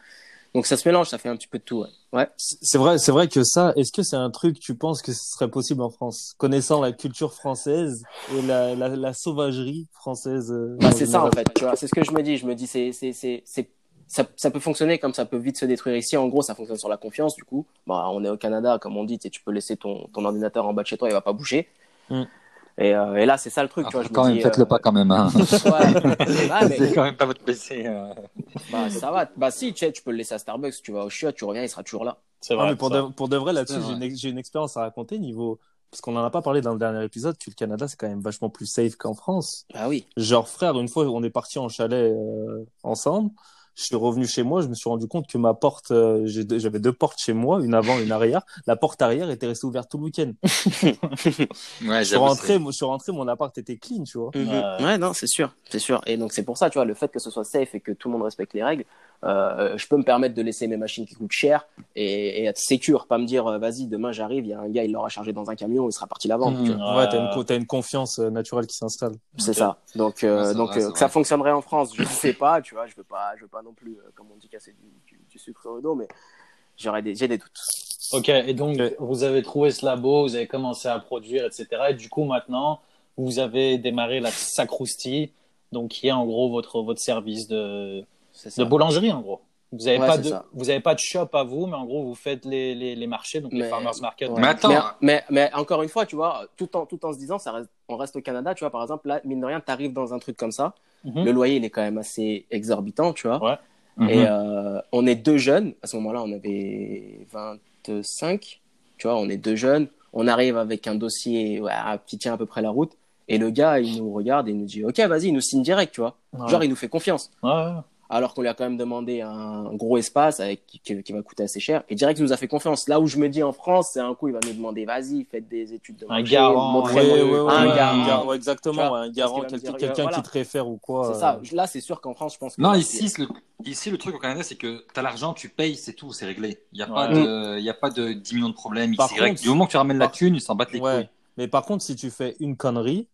Donc ça se mélange, ça fait un petit peu de tout. Ouais. ouais. C'est vrai, c'est vrai que ça, est-ce que c'est un truc, tu penses que ce serait possible en France? Connaissant la culture française et la, la, la sauvagerie française. euh, Bah, c'est ça en fait, tu vois. C'est ce que je me dis. Je me dis, c'est, c'est, c'est, c'est, ça, ça peut fonctionner comme ça peut vite se détruire ici. En gros, ça fonctionne sur la confiance. Du coup, bah, on est au Canada, comme on dit, tu peux laisser ton, ton ordinateur en bas de chez toi, il va pas bouger. Mm. Et, euh, et là, c'est ça le truc, Ah, tu vois. Je quand me même, dis, faites-le euh, pas quand même. Hein. Ouais. Ah, mais- [laughs] C'est quand même pas votre PC. euh. Bah, ça va. Bah, si, tu sais, tu peux le laisser à Starbucks. Tu vas au chiottes, tu reviens, il sera toujours là. C'est Ah, vrai. mais pour, de, pour de vrai, là-dessus, j'ai une, j'ai une expérience à raconter niveau. Parce qu'on en a pas parlé dans le dernier épisode, que le Canada, c'est quand même vachement plus safe qu'en France. Bah oui. Genre, frère, une fois, on est parti en chalet euh, ensemble. Je suis revenu chez moi, je me suis rendu compte que ma porte, euh, j'avais deux portes chez moi, une avant, une arrière. La porte arrière était restée ouverte tout le week-end. [laughs] Ouais, Je suis rentré, moi, je suis rentré, mon appart était clean, tu vois. Ouais. Ouais, non, c'est sûr, c'est sûr. Et donc c'est pour ça, tu vois, le fait que ce soit safe et que tout le monde respecte les règles, euh, je peux me permettre de laisser mes machines qui coûtent cher et, et être sécure, pas me dire, euh, vas-y, demain j'arrive, il y a un gars, il l'aura chargé dans un camion, il sera parti la vendre. Tu vois. Ouais, t'as une, co- t'as une confiance euh, naturelle qui s'installe. C'est ça. Donc, euh, Ouais, c'est donc vrai, euh, c'est que vrai. ça fonctionnerait en France, je ne sais pas, tu vois, je veux pas, je veux pas non plus, euh, comme on dit, casser du, du, du sucre le dos, mais j'aurais des, j'ai des doutes. Ok, et donc vous avez trouvé ce labo, vous avez commencé à produire, etc. Et du coup, maintenant, vous avez démarré la Sacrousti, donc qui est en gros votre, votre service de. De boulangerie, en gros. Vous n'avez Ouais, pas, de, ça. vous avez pas de shop à vous, mais en gros, vous faites les, les, les marchés, donc les farmers market. Ouais. Mais attends. mais, mais, mais encore une fois, tu vois, tout en, tout en se disant, ça reste, on reste au Canada, tu vois, par exemple, là, mine de rien, tu arrives dans un truc comme ça, Mhm. le loyer, il est quand même assez exorbitant, tu vois. Ouais. Mhm. Et euh, on est deux jeunes. À ce moment-là, on avait 25. Tu vois, on est deux jeunes. On arrive avec un dossier ouais, qui tient à peu près la route. Et le gars, il nous regarde et il nous dit Ok, vas-y, il nous signe direct, tu vois. Ouais. Genre, il nous fait confiance. Ouais, ouais. Alors qu'on lui a quand même demandé un gros espace avec, qui, va coûter assez cher. Et direct, il nous a fait confiance. Là où je me dis en France, c'est un coup, il va nous demander Vas-y, faites des études de Un marché, garant, montrez-moi ouais, ouais, ouais, un ouais, garant. exactement, vois, un garant, quelqu'un voilà. qui te réfère ou quoi. C'est euh, ça. Là, c'est sûr qu'en France, je pense que. Non, ici, le, ici, le truc au Canada, c'est que tu as l'argent, tu payes, c'est tout, c'est réglé. Il n'y a, pas Ouais. de- il y a pas de 10 millions de problèmes, Par contre- du moment que tu ramènes la thune, ils s'en battent les Ouais. couilles. Mais par contre, si tu fais une connerie,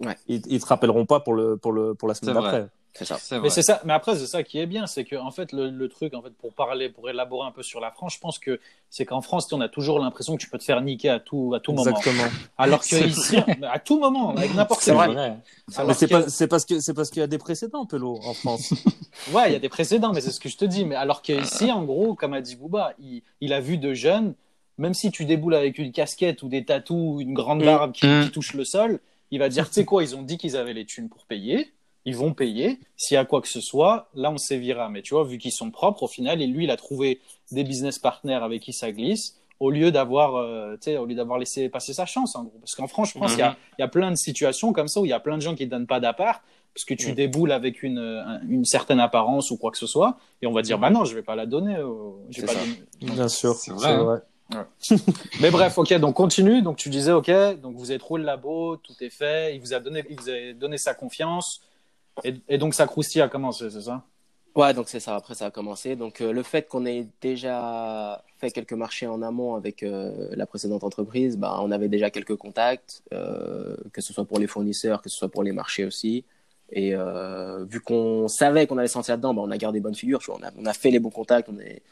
Ouais. ils, ils te rappelleront pas pour le pour le pour la semaine d'après. C'est ça. C'est Mais c'est ça. Mais après, c'est ça qui est bien, c'est que en fait, le, le truc, en fait, pour parler, pour élaborer un peu sur la France, je pense que c'est qu'en France, on a toujours l'impression que tu peux te faire niquer à tout, à tout moment. Exactement. Alors que C'est ici, à tout moment, avec n'importe C'est quel jeu. vrai. C'est que- pas, c'est parce que, c'est parce qu'il y a des précédents, Pelo, en France. [laughs] Ouais, il y a des précédents, mais c'est ce que je te dis. Mais alors qu'ici, en gros, comme a dit Booba, il, il a vu de jeunes, même si tu déboules avec une casquette ou des tatous, une grande Mm. barbe qui, Mm. qui touche le sol, il va dire, tu sais quoi, ils ont dit qu'ils avaient les thunes pour payer, ils vont payer. S'il y a quoi que ce soit, là, on sévira. Mais tu vois, vu qu'ils sont propres, au final, et lui, il a trouvé des business partners avec qui ça glisse, au lieu d'avoir, euh, tu sais, au lieu d'avoir laissé passer sa chance, en gros. Parce qu'en France, je pense qu'il y a- il y, a plein de situations comme ça où il y a plein de gens qui ne donnent pas d'appart parce que tu Mm. déboules avec une, un- une certaine apparence ou quoi que ce soit, et on va dire, bah non, je vais pas la donner. euh, je vais pas ça. donner. Bien sûr. C'est vrai, hein. [laughs] Mais bref, ok, donc continue. Donc tu disais, ok, donc vous avez trouvé le labo, tout est fait, il vous a donné, il vous a donné sa confiance, et, et donc sa croustille a commencé, c'est ça? Ouais, donc c'est ça. Après, ça a commencé. Donc, euh, le fait qu'on ait déjà fait quelques marchés en amont avec euh, la précédente entreprise, bah, on avait déjà quelques contacts, euh, que ce soit pour les fournisseurs, que ce soit pour les marchés aussi. Et euh, vu qu'on savait qu'on allait se lancer là-dedans, bah, on a gardé bonne figure. On a, on a fait les bons contacts, on, est,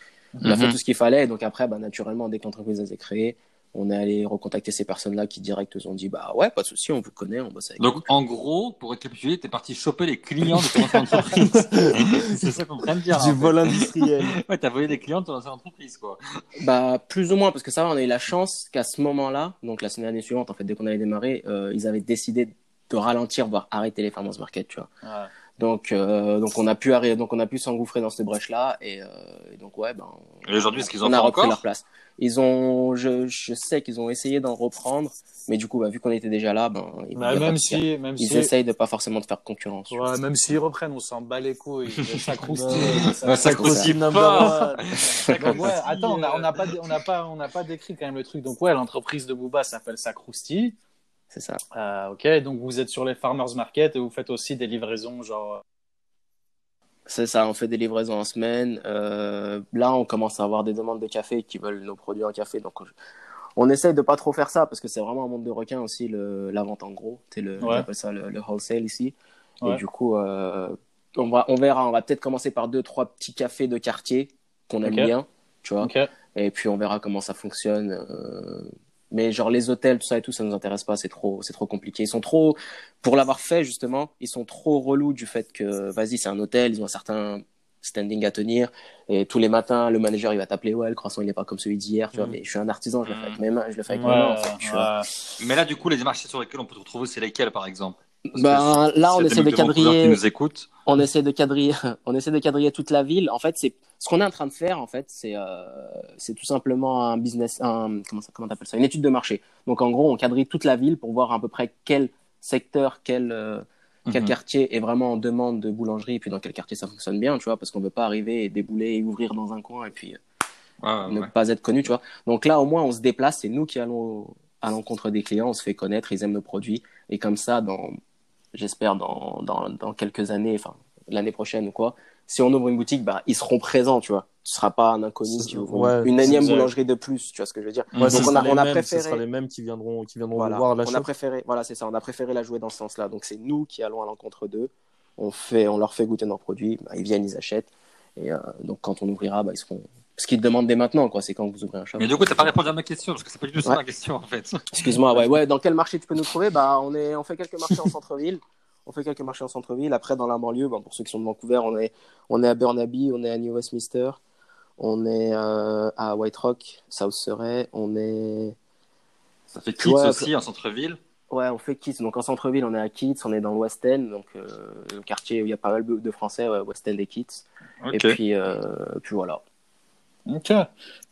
on a fait Mhm. tout ce qu'il fallait. Et donc après, bah, naturellement, dès que l'entreprise a été créée, on est allé recontacter ces personnes-là qui direct nous ont dit, bah ouais, pas de souci, on vous connaît, on bosse avec vous. Donc, en gros, pour récapituler, t'es parti choper les clients de ton [laughs] entreprise. [laughs] c'est ça qu'on train de dire. Du vol industriel. [laughs] Ouais, t'as volé des clients de ton entreprise, quoi. Bah, plus ou moins, parce que ça, va, on a eu la chance qu'à ce moment-là, donc la semaine suivante, en fait, dès qu'on avait démarré, euh, ils avaient décidé de ralentir, voire arrêter les farmers market, tu vois. Donc, euh, donc on a pu arrêter, donc on a pu s'engouffrer dans cette brèche-là, et, euh, et donc ouais, ben. on- Et aujourd'hui, est-ce qu'ils en on a repris encore leur place. Ils ont, je, je sais qu'ils ont essayé d'en reprendre, mais du coup, bah, vu qu'on était déjà là, ben. il y a Bah, Même si, même Ils si, essayent de pas forcément de faire concurrence. ouais, même s'ils reprennent, on s'en bat les couilles. [laughs] Ça croustille. Ça- ça ça croustille pas. one. Donc, [laughs] ouais, attends, on n'a on n'a pas, on n'a pas, on n'a pas décrit quand même le truc. Donc ouais, l'entreprise de Booba s'appelle Sacrousti. C'est ça. Euh, ok, donc vous êtes sur les farmers market et vous faites aussi des livraisons genre. C'est ça, on fait des livraisons en semaine. Euh, là, on commence à avoir des demandes de café qui veulent nos produits en café. Donc, on essaye de pas trop faire ça parce que c'est vraiment un monde de requins aussi, le, la vente en gros. C'est le, Ouais. on appelle ça le, le wholesale ici. Ouais. Et du coup, euh, on, va, on verra. On va peut-être commencer par deux, trois petits cafés de quartier qu'on aime bien, tu vois. Et puis, on verra comment ça fonctionne. euh, mais genre les hôtels, tout ça et tout, ça nous intéresse pas. C'est trop, c'est trop compliqué. Ils sont trop, pour l'avoir fait justement, ils sont trop relous du fait que, vas-y, c'est un hôtel, ils ont un certain standing à tenir. Et tous les matins, le manager, il va t'appeler, ouais, le croissant, il est pas comme celui d'hier, tu vois. Mm. Mais je suis un artisan, je le fais avec mes mains, je le fais avec Ouais, mes mains, en fait, tu vois. ouais. Mais là, du coup, les marchés sur lesquels on peut te retrouver, c'est lesquels, par exemple? Ben, là, on y a essaie de quadriller- nous on essaie de quadriller, [laughs] on essaie de quadriller toute la ville. En fait, c'est ce qu'on est en train de faire. En fait, c'est euh, c'est tout simplement un business, un, comment ça, comment t'appelles ça, une étude de marché. Donc, en gros, on quadrille toute la ville pour voir à peu près quel secteur, quel euh, quel Mhm. quartier est vraiment en demande de boulangerie, et puis dans quel quartier ça fonctionne bien, tu vois, parce qu'on veut pas arriver et débouler et ouvrir dans un coin et puis euh, ne ouais. pas être connu, tu vois. Donc là, au moins, on se déplace, c'est nous qui allons au- à l'encontre des clients, on se fait connaître, ils aiment nos produits, et comme ça, dans, j'espère, dans, dans, dans quelques années, enfin, l'année prochaine ou quoi, si on ouvre une boutique, bah, ils seront présents, tu vois. Tu seras pas un inconnu qui ouvre ouais, une énième boulangerie de plus, tu vois ce que je veux dire. Ouais, Donc, ce on a- les on a préféré- Ce sera les mêmes qui viendront, qui viendront Voilà, voir la on a préféré, voilà, c'est ça, on a préféré la jouer dans ce sens-là. Donc c'est nous qui allons à l'encontre d'eux. On fait, on leur fait goûter nos produits, bah, ils viennent, ils achètent. Et euh, donc quand on ouvrira, bah, ils seront. Ce qu'ils demandent dès maintenant, quoi, c'est quand vous ouvrez un shop. Mais du coup, t'as pas répondu à ma question, parce que c'est pas du tout ça Ouais. ma question, en fait. Excuse-moi, ouais, ouais. Dans quel marché tu peux nous trouver? Bah, on est, on fait quelques marchés en centre-ville. On fait quelques marchés en centre-ville. Après, dans la banlieue, bah, pour ceux qui sont de Vancouver, on est, on est à Burnaby, on est à New Westminster, on est euh, à White Rock, South Surrey, on est, Ça fait Kids Ouais, aussi, en centre-ville. ouais, on fait Kids. Donc en centre-ville, on est à Kids, on est dans le West End, donc euh, le quartier où il y a pas mal de Français, ouais, West End et Kids. Et puis, euh, puis voilà. Ok.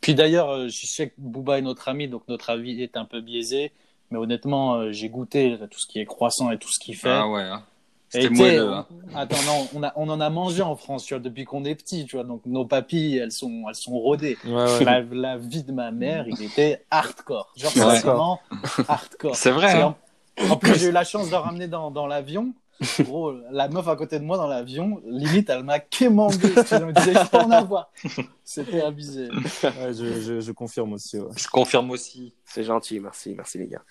Puis d'ailleurs, euh, je sais que Booba est notre ami, donc notre avis est un peu biaisé. Mais honnêtement, euh, j'ai goûté tout ce qui est croissant et tout ce qu'il fait. Ah ouais. hein. C'était moelleux. hein. on- Attends, non, on, a, on en a mangé en France, tu vois, depuis qu'on est petit, tu vois. Donc nos papilles, elles sont, elles sont rodées. Ouais, ouais. La, la vie de ma mère, il était hardcore. Genre, vraiment hardcore. C'est vrai. Hein. En, en plus, j'ai eu la chance de ramener dans, dans l'avion. [laughs] Gros, la meuf à côté de moi dans l'avion, limite, elle m'a quémandé. Elle me disait, je peux en avoir. [laughs] C'était abusé. Ouais, je, je, je confirme aussi. ouais. Je confirme aussi. C'est gentil, merci, merci les gars.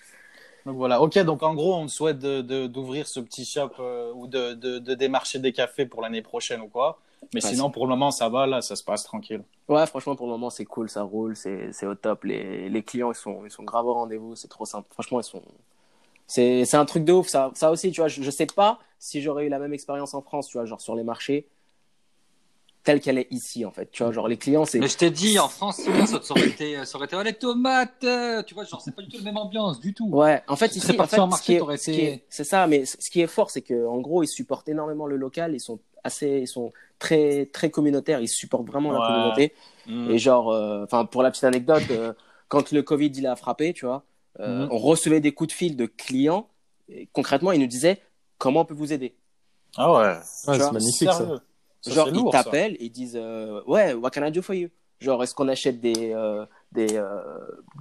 Donc voilà, ok, donc en gros, on te souhaite de- de- d'ouvrir ce petit shop euh, ou de, de, de démarcher des cafés pour l'année prochaine ou quoi. Mais Ouais, sinon, pour le moment, ça va, là, ça se passe tranquille. Ouais, franchement, pour le moment, c'est cool, ça roule, c'est c'est au top. Les, les clients, ils sont, ils sont grave au rendez-vous, c'est trop simple. Franchement, ils sont. C'est c'est un truc de ouf, ça, ça aussi, tu vois. Je, je sais pas si j'aurais eu la même expérience en France, tu vois, genre sur les marchés, telle qu'elle est ici, en fait. Tu vois, genre les clients, c'est. Mais je t'ai dit, en France, ça ça aurait été, ça aurait été, oh, les tomates, euh, tu vois, genre, c'est pas du tout la même ambiance, du tout. Ouais, en fait, ici, en fait, en ce marché, qui est- t'aurais ce été- C'est ça, mais ce ce qui est fort, c'est que en gros, ils supportent énormément le local, ils sont assez, ils sont très, très communautaires, ils supportent vraiment la communauté. Mm. Et genre, euh, enfin, pour la petite anecdote, euh, quand le Covid il a frappé, tu vois, euh, Mhm. on recevait des coups de fil de clients. Et concrètement, ils nous disaient comment on peut vous aider? Ah ouais. C'est magnifique ça. Sérieux. Ça, genre, ils t'appellent et ils disent euh, ouais, what can I do for you? Genre, est-ce qu'on achète des euh, des, euh,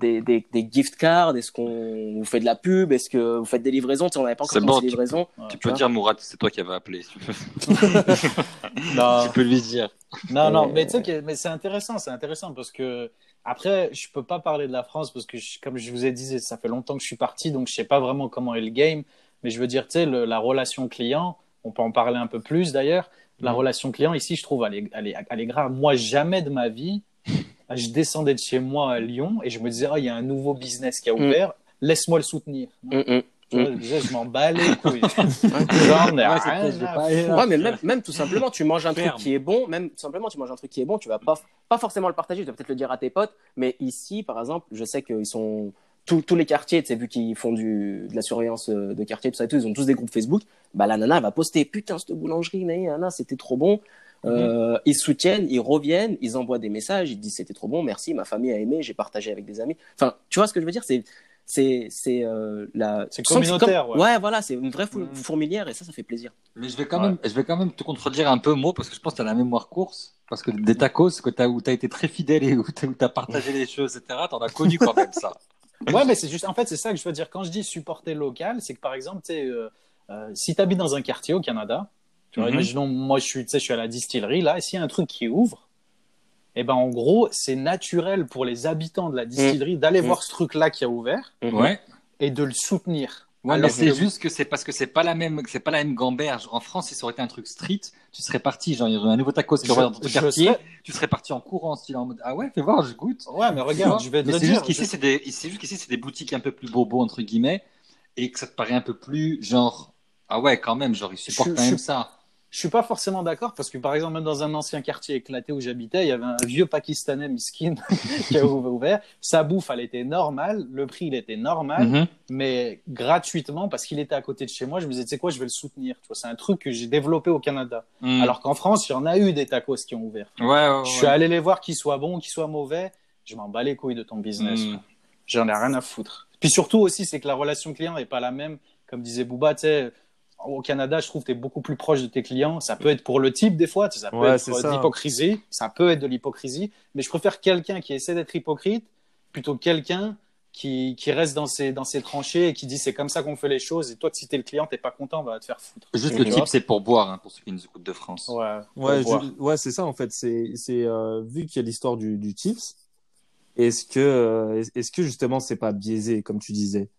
des, des des gift cards? Est-ce qu'on vous fait de la pub? Est-ce que vous faites des livraisons? Tu sais, on n'avait pas encore bon, tu livraisons. Tu tu peux dire, Mourad, c'est toi qui avais appelé, si tu veux. [laughs] Non, Tu peux lui dire. non, non, mais tu sais mais c'est intéressant, c'est intéressant parce que après, je peux pas parler de la France parce que, je- comme je vous ai dit, ça fait longtemps que je suis parti, donc je sais pas vraiment comment est le game. Mais je veux dire, tu sais, la relation client, on peut en parler un peu plus d'ailleurs. La Mhm. relation client ici, je trouve, elle est, elle est, elle est grave. Moi, jamais de ma vie, [laughs] je descendais de chez moi à Lyon et je me disais, oh, il y a un nouveau business qui a Mhm. ouvert, laisse-moi le soutenir. Mm, mm. Déjà, je m'en bats les couilles. [laughs] J'en ai Ouais, rien à mais même, même tout simplement, tu manges un truc Ferme. qui est bon, même tout simplement, tu manges un truc qui est bon, tu vas pas, pas forcément le partager, tu vas peut-être le dire à tes potes, mais ici, par exemple, je sais qu'ils sont, tous, tous les quartiers, tu sais, vu qu'ils font du, de la surveillance euh, de quartier, tout ça et tout, ils ont tous des groupes Facebook, bah la nana, elle va poster, putain, cette boulangerie, mais, nana, c'était trop bon. Euh, Ils soutiennent, ils reviennent, ils envoient des messages, ils disent c'était trop bon, merci, ma famille a aimé, j'ai partagé avec des amis. Enfin, tu vois ce que je veux dire C'est c'est c'est euh, la C'est communautaire, comme- ouais. ouais. voilà, c'est une vraie fou- Mm. fourmilière et ça, ça fait plaisir. Mais je vais quand même, je vais quand même te contredire un peu, Mo, parce que je pense que tu as la mémoire course. Parce que des tacos, que t'as, où tu as été très fidèle et où tu as partagé les choses, etc., tu en as connu quand même ça. [laughs] Ouais, mais c'est juste, en fait, c'est ça que je veux dire. Quand je dis supporter local, c'est que par exemple, tu sais, euh, euh, si tu habites dans un quartier au Canada, tu vois, Mhm. imaginons, moi, je suis, tu sais, je suis à la distillerie, là, et s'il y a un truc qui ouvre, eh ben, en gros, c'est naturel pour les habitants de la distillerie d'aller Mhm. voir ce truc-là qui a ouvert Ouais. et de le soutenir. Ouais, Alors mais c'est que- juste que c'est parce que c'est pas la même, c'est pas la même gamberge. En France, si ça aurait été un truc street, tu serais parti, genre, il y aurait un nouveau tacos qui aurait dans ton quartier, serais- tu serais parti en courant, style en mode, ah ouais, fais voir, je goûte. Ouais, mais regarde, je vais te Mais c'est dire. juste qu'ici, je- c'est des, c'est juste qu'ici, c'est des boutiques un peu plus bobo, entre guillemets, et que ça te paraît un peu plus, genre, ah ouais, quand même, genre, ils supportent Je- quand même ça. Je suis pas forcément d'accord parce que par exemple même dans un ancien quartier éclaté où j'habitais, il y avait un vieux Pakistanais miskin [laughs] qui a ouvert. Sa bouffe, elle était normale, le prix il était normal, Mhm. mais gratuitement parce qu'il était à côté de chez moi. Je me disais, tu sais quoi, je vais le soutenir. Tu vois, c'est un truc que j'ai développé au Canada. Mhm. Alors qu'en France, il y en a eu des tacos qui ont ouvert. ouais, ouais, ouais. Je suis allé les voir, qu'ils soient bons, qu'ils soient mauvais. Je m'en bats les couilles de ton business. Mhm. J'en ai rien à foutre. Puis surtout aussi, c'est que la relation client n'est pas la même. Comme disait Bouba, tu sais, au Canada, je trouve que tu es beaucoup plus proche de tes clients. Ça peut être pour le type des fois, ça peut Ouais, être euh, de l'hypocrisie, ça peut être de l'hypocrisie, mais je préfère quelqu'un qui essaie d'être hypocrite plutôt que quelqu'un qui, qui reste dans ses, dans ses tranchées et qui dit c'est comme ça qu'on fait les choses et toi, si t'es le client, t'es pas content, va te faire foutre. Juste le type, c'est pour boire, hein, pour ceux qui nous écoutent de France. Ouais, Ouais, je- ouais, c'est ça en fait. C'est, c'est euh, vu qu'il y a l'histoire du, du tips. Est-ce que, euh, est- est-ce que justement c'est pas biaisé comme tu disais?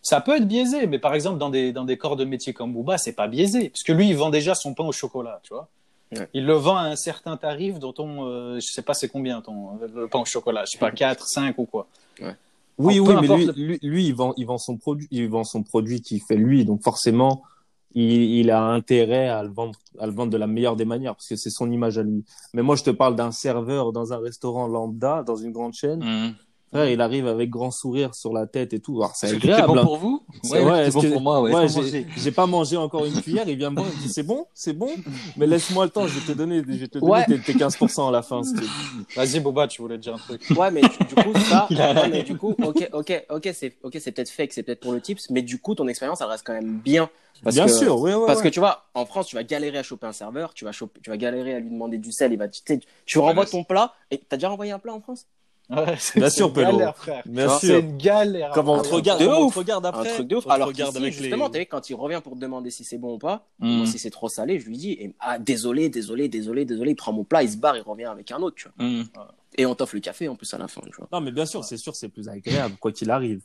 Ça peut être biaisé, mais par exemple, dans des, dans des corps de métier comme Booba, c'est pas biaisé. Parce que lui, il vend déjà son pain au chocolat, tu vois. Ouais. Il le vend à un certain tarif dont on, euh, je sais pas c'est combien ton, le pain au chocolat, je sais pas, 4, 5 ou quoi. Oui, oui, mais lui, lui, lui, il vend, il vend son produit, il vend son produit qu'il fait lui, donc forcément, il, il a intérêt à le vendre, à le vendre de la meilleure des manières parce que c'est son image à lui. Mais moi, je te parle d'un serveur dans un restaurant lambda, dans une grande chaîne. Mhm. Frère, il arrive avec grand sourire sur la tête et tout. Alors, c'est agréable. bon hein. pour vous C'est- Ouais, ouais, tout est est-ce bon que- pour moi, ouais. J'ai pas mangé encore une cuillère. Il vient me voir, il me dit c'est bon, c'est bon, mais laisse-moi le temps. Je vais te donner, je vais te donner Ouais. tes, tes 15% à la fin. Vas-y, Boba, tu voulais dire un truc. Ouais, mais du, coup, ça, [laughs] a- mais du coup, ok, ok, ok, c'est, ok, c'est peut-être fake, c'est peut-être pour le tips, mais du coup, ton expérience, elle reste quand même bien. Parce Bien que, sûr, oui, ouais, Parce ouais. que tu vois, en France, tu vas galérer à choper un serveur, tu vas choper, tu vas galérer à lui demander du sel, il va, tu tu renvoies ton plat, et t'as déjà renvoyé un plat en France? Ouais, Bien c'est sûr, une Pélo. galère, frère. Bien C'est sûr. une galère. Comment on te regarde, on te regarde après un truc de ouf. Alors regarde avec les- justement, vu, quand il revient pour te demander si c'est bon ou pas, moi, si c'est trop salé, je lui dis, et, ah, désolé, désolé, désolé, désolé, il prend mon plat, il se barre, il revient avec un autre, tu vois. Mhm. Et on t'offre le café, en plus, à la fin, tu vois. Non, mais bien sûr, c'est sûr, c'est plus agréable, quoi qu'il arrive.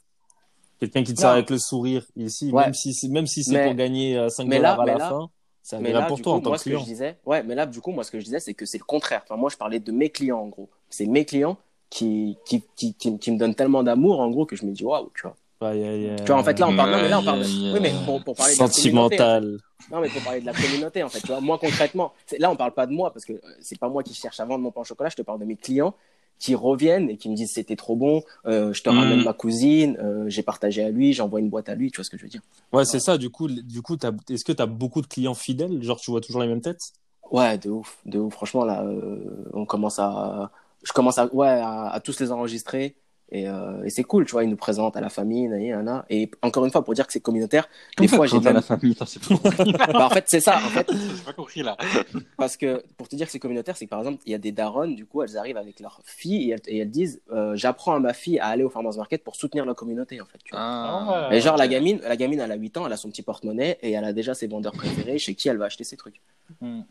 Quelqu'un qui te sert avec le sourire ici, Ouais. même si c'est même si c'est Mais- pour gagner euh, 5 mais là- dollars à mais la là- fin, c'est Mais agréable là, pour du toi coup, en tant moi, que ce que je client. disais, ouais, mais là, du coup, moi, ce que je disais, c'est que c'est le contraire. Enfin, moi, je parlais de mes clients, en gros. C'est mes clients qui, qui, qui, qui, qui me donnent tellement d'amour, en gros, que je me dis, waouh, tu vois. Aïe, aïe, aïe. Tu vois, en fait, là, on parle, non, mais là, on parle, oui, mais pour, pour parler de la communauté, sentimental. Non, mais pour parler de la communauté, en fait, tu vois, moi concrètement, là, on parle pas de moi parce que euh, c'est pas moi qui cherche à vendre mon pain au chocolat, je te parle de mes clients qui reviennent et qui me disent c'était trop bon, euh, je te Mm. ramène ma cousine, euh, j'ai partagé à lui, j'envoie une boîte à lui, tu vois ce que je veux dire. Ouais, c'est ça. Du coup, du coup, t'as- est-ce que tu as beaucoup de clients fidèles? Genre, tu vois toujours les mêmes têtes? Ouais, de ouf, de ouf. Franchement, là, euh, on commence à, je commence à, ouais, à, à tous les enregistrer. Et, euh, et c'est cool, tu vois, ils nous présentent à la famille, nana. Et encore une fois, pour dire que c'est communautaire, des fois, j'ai même... la famille, [laughs] bah, en fait, c'est ça, en fait, [laughs] J'ai pas compris là. [laughs] Parce que pour te dire que c'est communautaire, c'est que par exemple, il y a des daronnes, du coup, elles arrivent avec leur fille et elles, et elles disent euh, J'apprends à ma fille à aller au farmers market pour soutenir la communauté, en fait. Tu vois. Ah, et genre, la gamine, la gamine, elle a 8 ans, elle a son petit porte-monnaie et elle a déjà ses vendeurs préférés chez qui elle va acheter ses trucs. Hmm.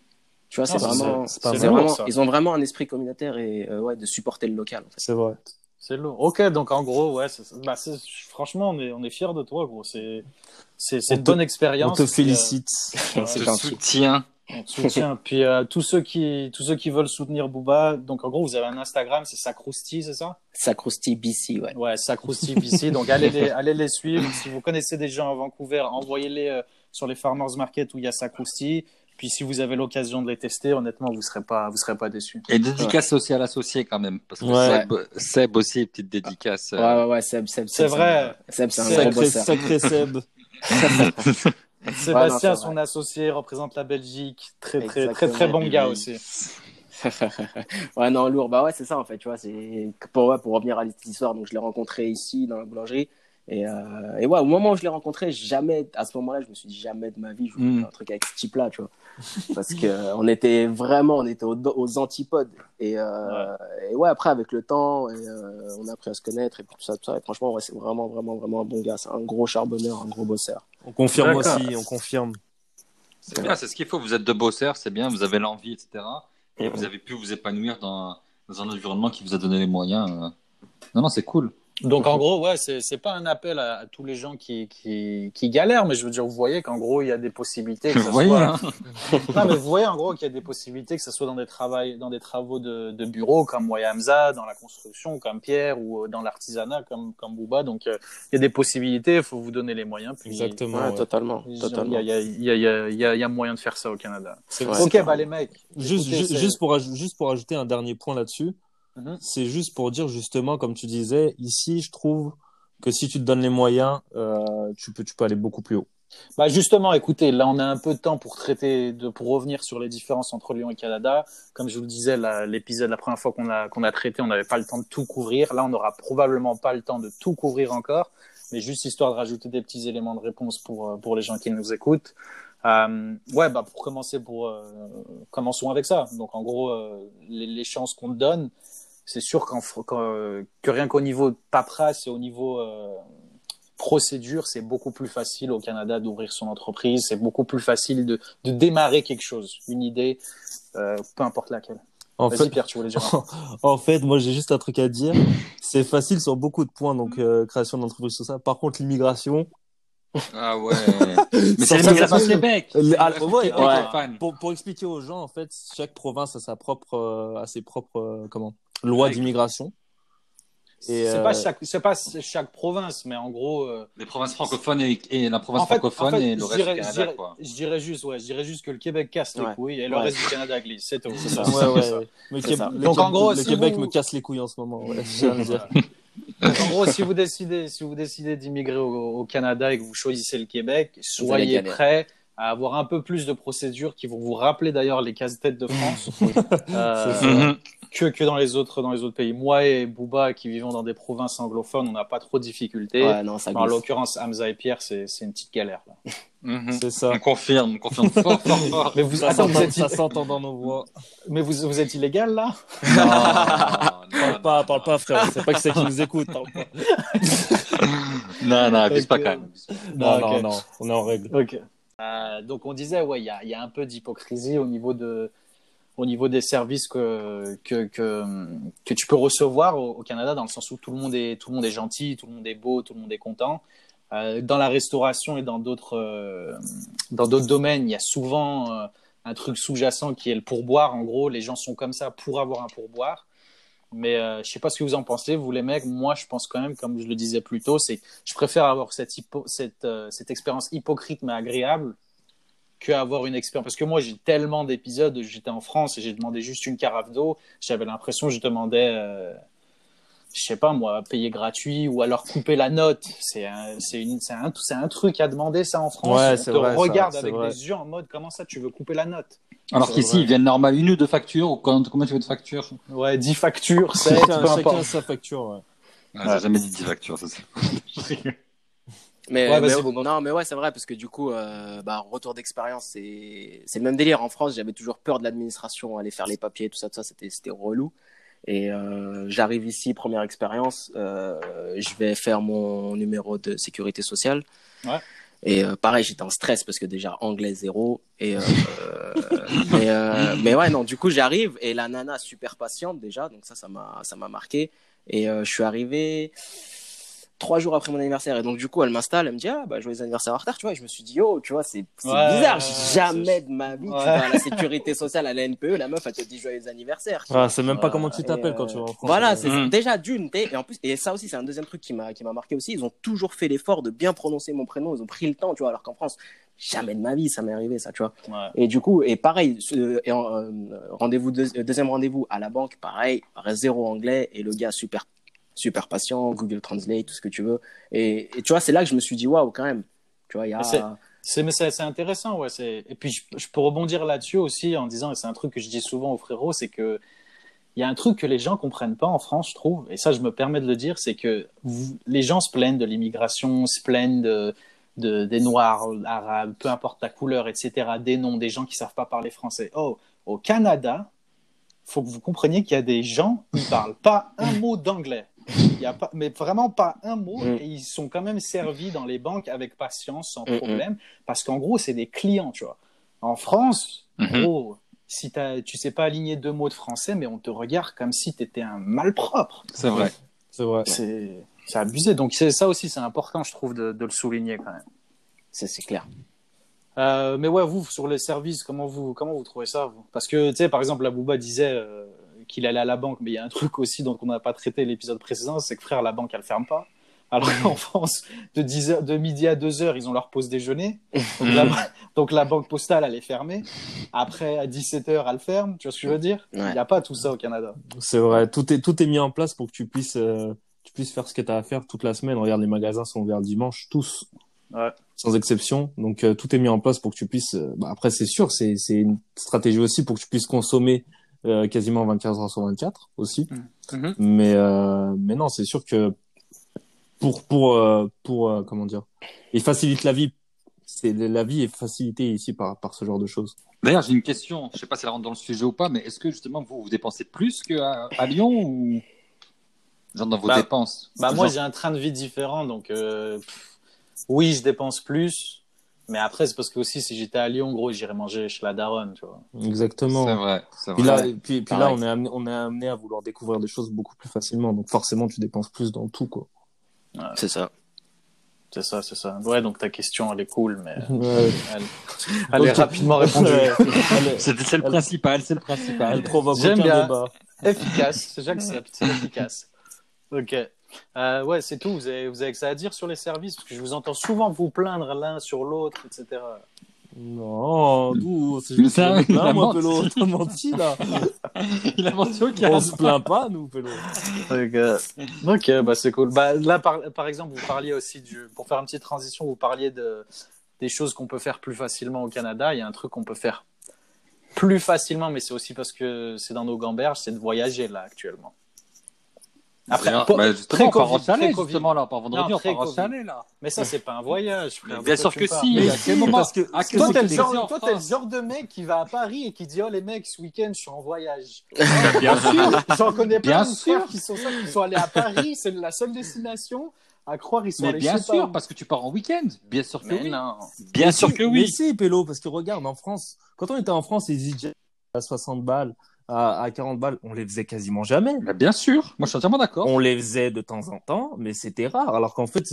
Tu vois, c'est vraiment. c'est vraiment- ils ont vraiment un esprit communautaire et euh, ouais, de supporter le local. En fait. C'est vrai. C'est lourd. Ok, donc en gros, ouais, bah, franchement, on est, on est fiers de toi, gros. C'est, c'est, c'est On une te- bonne On expérience. te Puis, félicite. euh, C'est Je gentil. soutiens. on te soutient. Puis euh, tous ceux qui, tous ceux qui veulent soutenir Booba, donc en gros, vous avez un Instagram, c'est Sacrousti, c'est ça? Sacrosti BC, ouais. Ouais, Sacrousti ici. Donc allez les, allez les suivre. Si vous connaissez des gens à Vancouver, envoyez-les euh, sur les farmers market où il y a Sacrousti. Puis si vous avez l'occasion de les tester, honnêtement, vous serez pas, vous serez pas déçus. Et dédicace aussi à l'associé quand même. Parce que Ouais. Seb, Seb aussi, petite dédicace. euh, Ouais, ouais, ouais, Seb, Seb, C'est vrai. Seb, c'est un Sacré, Seb. [laughs] Sébastien, son associé, représente la Belgique. Très, très, très, très bon gars aussi. [laughs] ouais, non, lourd. Bah ouais, c'est ça en fait, tu vois. C'est pour, ouais, pour revenir à cette histoire. Donc, je l'ai rencontré ici dans la boulangerie. Et, euh, et ouais, au moment où je l'ai rencontré, jamais, à ce moment-là, je me suis dit jamais de ma vie, je vais Mm. faire un truc avec ce type-là, tu vois. Parce que on était vraiment, on était aux, aux antipodes. Et, euh, et ouais, après, avec le temps, et, euh, on a appris à se connaître et puis tout ça, tout ça. Et franchement, ouais, c'est vraiment, vraiment, vraiment un bon gars. C'est un gros charbonneur, un gros bosseur. On confirme aussi, on confirme. C'est bien, c'est ce qu'il faut. Vous êtes deux bosseurs, c'est bien, vous avez l'envie, etc. Et vous avez pu vous épanouir dans, dans un environnement qui vous a donné les moyens. euh. Non, non, c'est cool. Donc en gros, ouais, c'est c'est pas un appel à, à tous les gens qui, qui, qui galèrent, mais je veux dire, vous voyez qu'en gros, il y a des possibilités. Que Vous [laughs] voyez, soit... hein [laughs] Non, mais vous voyez en gros qu'il y a des possibilités, que ce soit dans des, travail, dans des travaux de, de bureau comme Moya Hamza, dans la construction comme Pierre, ou euh, dans l'artisanat comme, comme Bouba. Donc euh, il y a des possibilités, il faut vous donner les moyens. Puis, Exactement. Ouais, ouais. totalement. Il y, totalement. a, il, y a, il, y a, il y a- il y moyen de faire ça au Canada. Vrai. ok, bah les mecs. Juste, écoutez, juste, pour, juste pour ajouter un dernier point là-dessus, Mhm. c'est juste pour dire justement, comme tu disais, ici, je trouve que si tu te donnes les moyens, euh, tu, peux, tu peux aller beaucoup plus haut. Bah justement, écoutez, là on a un peu de temps pour traiter, de, pour revenir sur les différences entre Lyon et Canada. Comme je vous le disais, l'épisode, la première fois qu'on a, qu'on a traité, on n'avait pas le temps de tout couvrir. Là, on n'aura probablement pas le temps de tout couvrir encore, mais juste histoire de rajouter des petits éléments de réponse pour, euh, pour les gens qui nous écoutent. Euh, ouais, bah pour commencer, pour euh, commençons avec ça. Donc en gros, euh, les, les chances qu'on te donne, c'est sûr qu'en, fr- qu'en, que rien qu'au niveau de paperasse et au niveau euh, procédure, c'est beaucoup plus facile au Canada d'ouvrir son entreprise, c'est beaucoup plus facile de, de démarrer quelque chose, une idée, euh, peu importe laquelle. En Vas-y fait, Pierre, tu voulais dire un truc [laughs] en fait, moi, j'ai juste un truc à dire. C'est facile sur beaucoup de points, donc euh, création d'entreprise, tout ça. Par contre, l'immigration, Ah ouais. [laughs] Mais c'est. Le- ah, Québec, pour, pour expliquer aux gens, en fait, chaque province a sa propre, euh, a ses propres, euh, comment, loi d'immigration. C'est euh, pas chaque, c'est pas chaque province, mais en gros. euh, Les provinces francophones et, et la province en fait, francophone en fait, et le reste dirais, du je Canada, dirais- quoi. je dirais juste, ouais, je dirais juste que le Québec casse les Ouais. couilles et le Ouais. reste du Canada glisse, c'est tout. [laughs] C'est ça. Ouais, ouais. Mais C'est Qué- ça. le Donc, en gros, le si Québec vous- me casse les couilles en ce moment. [laughs] Dire. Donc, en gros, si vous décidez, si vous décidez d'immigrer au, au Canada et que vous choisissez le Québec, soyez prêts à avoir un peu plus de procédures qui vont vous rappeler d'ailleurs les casse-têtes de France [laughs] euh. Que, que dans les autres dans les autres pays. Moi et Bouba qui vivons dans des provinces anglophones, on n'a pas trop de difficultés. Ouais, non, ça Mais en l'occurrence, Hamza et Pierre, c'est c'est une petite galère. Là. [laughs] Mhm. C'est ça. On confirme, on confirme [laughs] fort, fort, fort. Mais vous, Ça attends, vous s'entend êtes, ça s'entend dans nos voix. mais vous, vous êtes illégal là? [laughs] Non, non, Parle pas, parle pas, frère. C'est pas que c'est qui nous écoute. parle pas. Non, non, abuse pas quand même. Non, non, non. On est en règle. Ok. Euh, donc on disait, ouais, il y a, il y a un peu d'hypocrisie au niveau de, au niveau des services que, que, que, que tu peux recevoir au, Canada, dans le sens où tout le monde est, tout le monde est gentil, tout le monde est beau, tout le monde est content. Euh, dans la restauration et dans d'autres euh, dans d'autres domaines, il y a souvent euh, un truc sous-jacent qui est le pourboire. En gros, les gens sont comme ça pour avoir un pourboire. Mais euh, je sais pas ce que vous en pensez, vous les mecs. Moi, je pense quand même, comme je le disais plus tôt, c'est je préfère avoir cette hypo- cette euh, cette expérience hypocrite mais agréable que avoir une expérience. Parce que moi, j'ai tellement d'épisodes. où J'étais en France et j'ai demandé juste une carafe d'eau. J'avais l'impression que je demandais, euh, je sais pas moi, payer gratuit ou alors couper la note. C'est un, c'est une, c'est un, c'est un truc à demander ça en France. Ouais, On te vrai, regarde avec vrai. des yeux en mode comment ça tu veux couper la note? Alors qu'ici, ils viennent normal une ou deux factures, ou combien combien tu veux de factures? Ouais, 10 factures, [laughs] 7, Chacun, peu chacun importe. sa facture. Ouais. ah, J'ai jamais dit 10 factures, ça c'est. [laughs] Mais, Ouais, mais- non, mais ouais, c'est vrai, parce que du coup, euh, bah, retour d'expérience, c'est c'est le même délire. En France, j'avais toujours peur de l'administration, aller faire les papiers, tout ça, tout ça, c'était c'était relou. Et euh, j'arrive ici, première expérience, euh, je vais faire mon numéro de sécurité sociale. Ouais. Et euh, pareil, j'étais en stress parce que déjà anglais zéro. Et euh, [laughs] mais, euh, mais ouais, non, du coup, j'arrive et la nana super patiente déjà, donc ça, ça m'a ça m'a marqué. Et euh, je suis arrivé trois jours après mon anniversaire. Et donc, du coup, elle m'installe, elle me dit, ah, bah, joyeux anniversaire en retard, tu vois. Et je me suis dit, oh, tu vois, c'est Ouais, bizarre. ouais, Jamais de ma vie, Ouais. tu vas à la sécurité sociale, à la NPE, la meuf, elle te dit joyeux anniversaire. tu vois. Ah, c'est même pas Ouais. comment tu t'appelles euh, quand tu vas en France. Voilà, c'est Mhm. déjà d'une. Et en plus, et ça aussi, c'est un deuxième truc qui m'a qui m'a marqué aussi. Ils ont toujours fait l'effort de bien prononcer mon prénom. Ils ont pris le temps, tu vois. Alors qu'en France, jamais de ma vie, ça m'est arrivé, ça, tu vois. Ouais. Et du coup, et pareil, euh, rendez-vous deux- deuxième rendez-vous à la banque, pareil, zéro anglais et le gars super super patient, Google Translate, tout ce que tu veux. Et, tu vois, c'est là que je me suis dit waouh quand même. Tu vois, il y a c'est- intéressant ouais. Et puis je, peux rebondir là-dessus aussi en disant et c'est un truc que je dis souvent aux frérots, c'est que il y a un truc que les gens comprennent pas en France, je trouve, et ça je me permets de le dire, c'est que les gens se plaignent de l'immigration, se plaignent de, de- des noirs, arabes, peu importe ta couleur, etc., des noms, des gens qui savent pas parler français. Oh, au Canada, faut que vous compreniez qu'il y a des gens qui parlent pas un mot d'anglais. Il y a pas, mais vraiment pas un mot, Mm. et ils sont quand même servis dans les banques avec patience, sans Mm, mm. problème, parce qu'en gros, c'est des clients, tu vois. En France, Mhm. gros, si t'as- tu sais pas aligner deux mots de français, mais on te regarde comme si tu étais un malpropre. C'est vrai. C'est vrai. C'est abusé. Donc ça aussi, c'est important, je trouve, de, de le souligner quand même. c'est c'est clair. Euh, mais ouais, vous, sur les services, comment vous, comment vous trouvez ça vous? Parce que, tu sais, par exemple, la Bouba disait euh, qu'il allait à la banque, mais il y a un truc aussi dont on n'a pas traité l'épisode précédent, c'est que frère, la banque, elle ferme pas. Alors qu'en France, de, 10 heures, de midi à 2 heures, ils ont leur pause déjeuner. Donc, la, donc la banque postale, elle est fermée. Après, à 17 heures, elle ferme. Tu vois ce que je veux dire? Il Ouais. n'y a pas tout ça au Canada. C'est vrai. Tout est, tout est mis en place pour que tu puisses, euh, tu puisses faire ce que tu as à faire toute la semaine. Regarde, les magasins sont ouverts le dimanche, tous. Ouais. Sans exception. Donc, euh, tout est mis en place pour que tu puisses, euh, bah, après, c'est sûr, c'est, c'est une stratégie aussi pour que tu puisses consommer, euh, quasiment 24 heures sur 24 aussi. Mhm. Mais, euh, mais non, c'est sûr que pour, pour, euh, pour, euh, comment dire, il facilite la vie. C'est, la vie est facilitée ici par, par ce genre de choses. D'ailleurs, j'ai une question. Je sais pas si elle rentre dans le sujet ou pas, mais est-ce que justement vous vous dépensez plus qu'à à Lyon ou genre dans vos Bah, dépenses? Bah, moi, Genre- j'ai un train de vie différent. Donc, euh, pff, oui, je dépense plus. Mais après, c'est parce que aussi, si j'étais à Lyon, gros, j'irais manger chez la daronne, tu vois. Exactement. C'est vrai. C'est Puis vrai. là, puis, puis là on est amené, on est amené à vouloir découvrir des choses beaucoup plus facilement. Donc forcément, tu dépenses plus dans tout, quoi. C'est ça. C'est ça, c'est ça. Ouais, donc ta question, elle est cool, mais [laughs] Ouais. elle, elle est rapidement répondue. C'est [laughs] c'est le principal, c'est le principal. elle provoque J'aime aucun bien. débat. efficace, j'accepte, c'est efficace. Ok. Euh, ouais, c'est tout. Vous avez, vous avez que ça à dire sur les services Parce que je vous entends souvent vous plaindre l'un sur l'autre, etc. Non, d'où c'est juste ça, il a moi, menti. Pélo. T'as menti, là. [laughs] Il a menti au On se plaint pas, nous, Pélo. Ok, ok, bah c'est cool. Bah, là, par, par exemple, vous parliez aussi du. Pour faire une petite transition, vous parliez de, des choses qu'on peut faire plus facilement au Canada. Il y a un truc qu'on peut faire plus facilement, mais c'est aussi parce que c'est dans nos gamberges, c'est de voyager là actuellement. Après, po- bah, justement, on part en justement, là, on part vendredi, Non, on part en là. Mais ça, c'est pas un voyage. frère. Bien sûr que si. Mais à quel moment parce que- à quel Toi, t'es le, tu genre, de mec qui va à Paris et qui dit Oh les mecs, ce week-end, je suis en voyage. Bien sûr. J'en connais Bien plein de sûr. frères qui sont, ça, qui sont allés à Paris, c'est la seule destination. À croire, ils sont Mais allés bien sûr, pas. parce que tu pars en week-end. Bien sûr que Mais oui. non. Bien Mais sûr si, que Mais oui. si, Pélo, parce que regarde, en France, quand on était en France, ils disaient à 60 balles, à, à 40 balles, on les faisait quasiment jamais. Bah, bien sûr, moi je suis entièrement d'accord. On les faisait de temps en temps, mais c'était rare. Alors qu'en fait,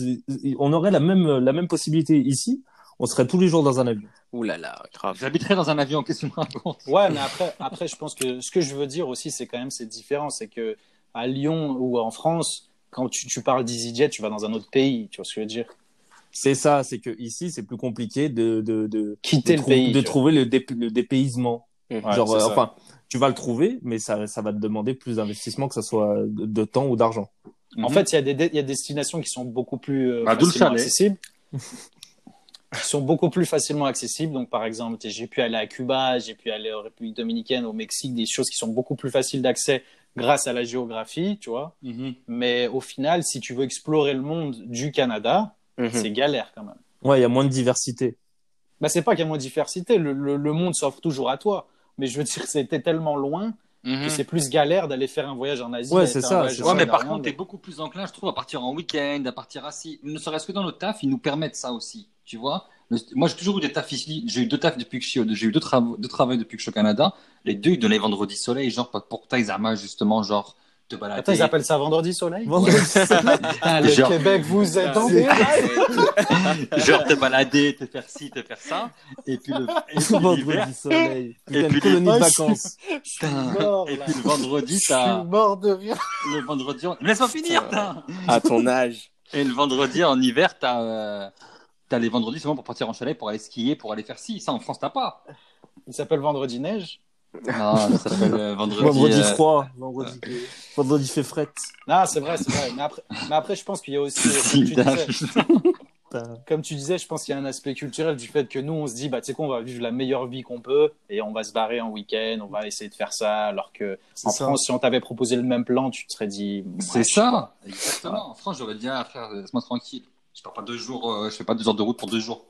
on aurait la même, la même possibilité ici. On serait tous les jours dans un avion. Ouh là là, grave. J'habiterais dans un avion, qu'est-ce que tu me racontes? Ouais, mais après, après, je pense que ce que je veux dire aussi, c'est quand même c'est différent. C'est que à Lyon ou en France, quand tu, tu parles d'EasyJet, tu vas dans un autre pays. Tu vois ce que je veux dire? C'est ça, c'est que ici, c'est plus compliqué de, de, de, Quitter de, le pays. de trouver le, dé- le dépaysement. Ouais, Genre, euh, ça. enfin, tu vas le trouver, mais ça, ça va te demander plus d'investissement, que ce soit de, de temps ou d'argent. En fait, il y, a des, il y a des destinations qui sont beaucoup plus euh, Bah, facilement accessibles. [laughs] qui sont beaucoup plus facilement accessibles. Donc, par exemple, j'ai pu aller à Cuba, j'ai pu aller en République dominicaine, au Mexique, des choses qui sont beaucoup plus faciles d'accès grâce à la géographie, tu vois. Mhm. Mais au final, si tu veux explorer le monde du Canada, Mhm. c'est galère quand même. Ouais, il y a moins de diversité. Bah, c'est pas qu'il y a moins de diversité, le, le, le monde s'offre toujours à toi. Mais je veux dire, c'était tellement loin Mhm. que c'est plus galère d'aller faire un voyage en Asie. Ouais, c'est ça, Ouais, mais par contre, t'es beaucoup plus enclin, je trouve, à partir en week-end, à partir assis. Ne serait-ce que dans le taf, ils nous permettent ça aussi. Tu vois Le- Moi, j'ai toujours eu des tafs ici. J'ai eu deux tafs depuis que je suis, au- j'ai eu deux, travaux, deux travaux depuis que je suis au Canada. Les deux, ils donnaient vendredi soleil, genre pour Taïzama, justement, genre te balader. Attends, ils appellent ça vendredi soleil Vendredi soleil. [laughs] Ah, Le Genre- Québec, vous êtes en genre te balader, te faire ci, te faire ça. Et puis le, et puis Vendredi soleil. Et Putain, puis une colonie de les- vacances. [laughs] Je suis mort, et puis le vendredi, Je suis t'as, mort de rire. le vendredi, on- laisse-moi finir, putain. À ton âge. Et le vendredi, en hiver, t'as, euh, t'as les vendredis seulement pour partir en chalet, pour aller skier, pour aller faire ci. Ça, en France, t'as pas. Il s'appelle Vendredi Neige. Non, ça s'appelle euh, [laughs] vendredi. Vendredi euh, froid. Vendredi, vendredi fait fret. Ah, c'est vrai, c'est vrai. Mais après, mais après, je pense qu'il y a aussi, comme tu, disais, comme tu disais, je pense qu'il y a un aspect culturel du fait que nous, on se dit, bah, tu sais quoi, on va vivre la meilleure vie qu'on peut et on va se barrer en week-end, on va essayer de faire ça. Alors que en ça. France, si on t'avait proposé le même plan, tu te serais dit, C'est ça. Exactement. En France, j'aurais dit, ah, frère, laisse-moi tranquille. Je pars pas deux jours, euh, je fais pas deux heures de route pour deux jours.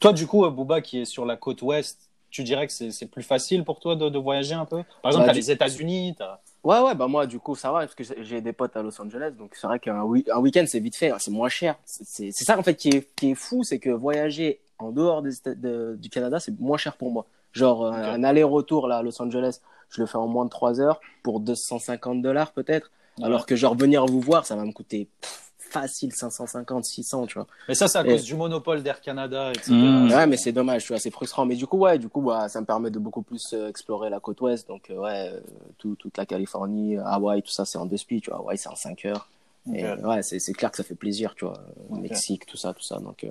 Toi, du coup, euh, Booba, qui est sur la côte ouest, tu dirais que c'est plus facile pour toi de, de voyager un peu? Par exemple, Bah, t'as du- les États-Unis. Ouais, ouais, bah moi, du coup, ça va, parce que j'ai- des potes à Los Angeles, donc c'est vrai qu'un week- un week-end, c'est vite fait, hein, c'est moins cher. C'est- ça, en fait, qui est, qui est fou, c'est que voyager en dehors des États- de- du Canada, c'est moins cher pour moi. Genre, un- Ok. un aller-retour là, à Los Angeles, je le fais en moins de 3 heures pour 250 dollars peut-être, alors que genre venir vous voir, ça va me coûter pff, facile 550, 600, tu vois. Mais ça, c'est à Et- cause du monopole d'Air Canada, etc. Mmh. Ouais, mais c'est dommage, tu vois, c'est frustrant. Mais du coup, ouais, du coup, bah, ça me permet de beaucoup plus euh, explorer la côte ouest. Donc, euh, ouais, euh, tout- toute la Californie, Hawaï, tout ça, c'est en deux speed, tu vois. Hawaï, c'est en 5 heures. Et Ok. ouais, c'est c'est clair que ça fait plaisir, tu vois. Mexique, tout ça, tout ça. Donc, euh...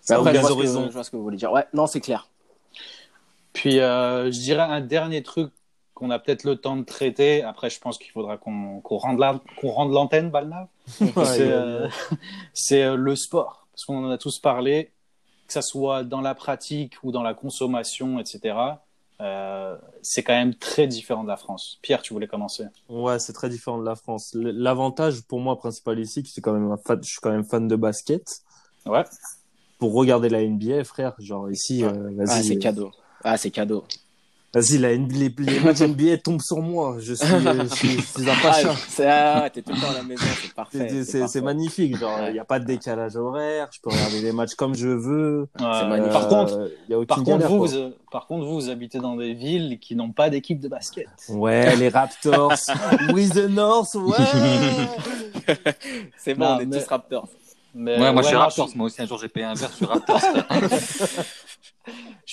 Ça après, ouvre je les vois, ce horizons. que, je vois ce que vous voulez dire. Ouais, non, c'est clair. Puis, euh, je dirais un dernier truc qu'on a peut-être le temps de traiter. Après, je pense qu'il faudra qu'on qu'on rende la- qu'on rende l'antenne, Balnav. Ouais, c'est ouais, euh, [laughs] [laughs] c'est, euh, le sport. Parce qu'on en a tous parlé, que ça soit dans la pratique ou dans la consommation, etc. Euh, c'est quand même très différent de la France. Pierre, tu voulais commencer Ouais, c'est très différent de la France. L'avantage pour moi principal ici, c'est quand même un fan, je suis quand même fan de basket. Ouais. Pour regarder la NBA, frère, genre ici, euh, Ah, vas-y, c'est euh, cadeau. Ah, c'est cadeau. Vas-y, la NBA, les, les matchs [laughs] NBA tombent sur moi. Je suis, euh, je suis, je suis un Ah, pacha. c'est- ah, t'es tout le temps à la maison, c'est parfait. C'est- magnifique, genre il Ouais. n'y a pas de décalage horaire, je peux regarder les matchs comme je veux. Euh, magnifique. Par contre, il y a par contre, galère, vous, vous, euh, par contre, vous, vous habitez dans des villes qui n'ont pas d'équipe de basket. Ouais, les Raptors, [laughs] with the North, ouais. [laughs] C'est bon, Non, on est mais- tous Raptors. Mais, Ouais, moi je suis Raptors. Moi aussi, un jour j'ai payé un verre, je suis Raptors.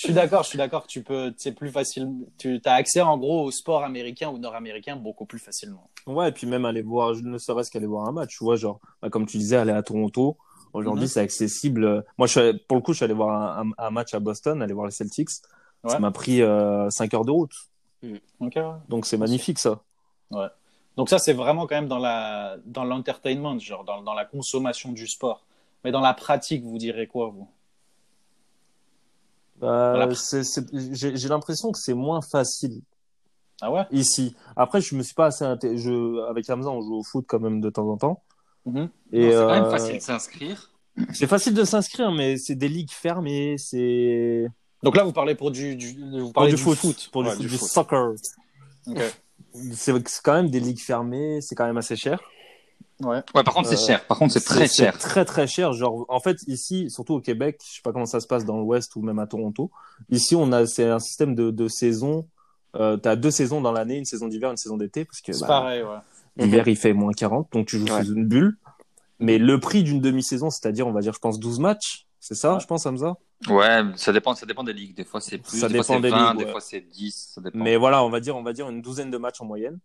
Je suis d'accord, je suis d'accord que tu peux, c'est plus facile, tu as accès en gros au sport américain ou nord-américain beaucoup plus facilement. Ouais, et puis même aller voir, ne serait-ce qu'aller voir un match, tu vois, genre, bah, comme tu disais, aller à Toronto. Aujourd'hui, Mhm. c'est accessible. Moi, je suis pour le coup, je suis allé voir un, match à Boston, aller voir les Celtics. Ouais. Ça m'a pris euh, 5 heures de route. Ouais. Donc, c'est magnifique, ça. Donc ça, c'est vraiment quand même dans la, dans l'entertainment, genre dans, dans la consommation du sport. Mais dans la pratique, vous direz quoi, vous? Euh, J'ai l'impression que c'est moins facile Ah ouais? Ici. Après, je me suis pas assez je Avec Hamza, on joue au foot quand même de temps en temps. Mhm. Et c'est quand même euh, facile de s'inscrire. C'est facile de s'inscrire, mais c'est des ligues fermées, c'est Donc là, vous parlez pour du, du vous pour parlez du, foot, pour Ouais, du, foot, du foot. soccer. C'est quand même des ligues fermées, c'est quand même assez cher. Ouais. Ouais, par contre, c'est Euh, cher. Par contre, c'est très cher. Très très cher. Genre, en fait, ici, surtout au Québec, je sais pas comment ça se passe dans l'Ouest ou même à Toronto. Ici, on a c'est un système de, de saison. Euh, t'as deux saisons dans l'année, une saison d'hiver, une saison d'été, parce que C'est bah, pareil, ouais. l'hiver il fait moins 40, donc tu joues Ouais. sous une bulle. Mais le prix d'une demi-saison, c'est-à-dire, on va dire, je pense 12 matchs, c'est ça, je pense, Hamza? Ouais, ça dépend, ça dépend des ligues. Des fois, c'est plus, Ça des fois, dépend c'est des 20, ligues, des fois, c'est 10, ça dépend. Mais voilà, on va dire, on va dire une douzaine de matchs en moyenne.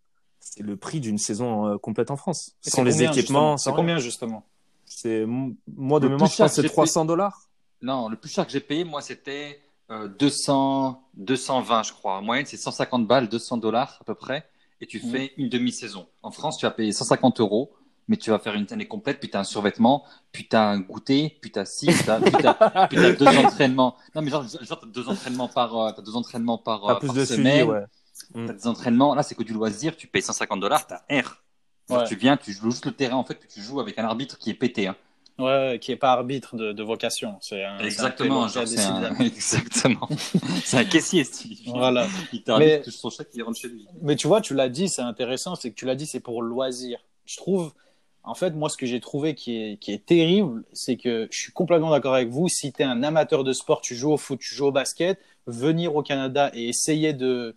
C'est le prix d'une saison euh, complète en France, Et sans c'est les combien, équipements. C'est combien, justement? C'est moi de Le mémoire, plus je cher pense que c'est que j'ai 300 dollars. Non, le plus cher que j'ai payé, moi, c'était euh, 200, 220, je crois. En moyenne, c'est 150 balles, 200 dollars à peu près, et tu Mhm. fais une demi-saison. En France, tu vas payer 150 euros, mais tu vas faire une année complète, puis tu as un survêtement, puis tu as un goûter, puis tu as ci, puis tu as, [laughs] deux entraînements. Non, mais genre, genre tu as deux entraînements par, euh, t'as deux entraînements par, euh, Pas plus par de suivi, semaine. Ouais. T'as des entraînements. Là, c'est que du loisir. Tu payes 150 dollars, t'as R. Ouais. Tu viens, tu joues juste le terrain, en fait, puis tu joues avec un arbitre qui est pété. Hein. Ouais, qui est pas arbitre de, de vocation. C'est un, Exactement, c'est un genre, un... [laughs] Exactement. c'est un caissier, style. Voilà. Il t'arrive, touche son chèque, il rentre chez lui. Mais tu vois, tu l'as dit, c'est intéressant, c'est que tu l'as dit, c'est pour loisir. Je trouve, en fait, moi, ce que j'ai trouvé qui est, qui est terrible, c'est que je suis complètement d'accord avec vous. Si tu es un amateur de sport, tu joues au foot, tu joues au basket, venir au Canada et essayer de,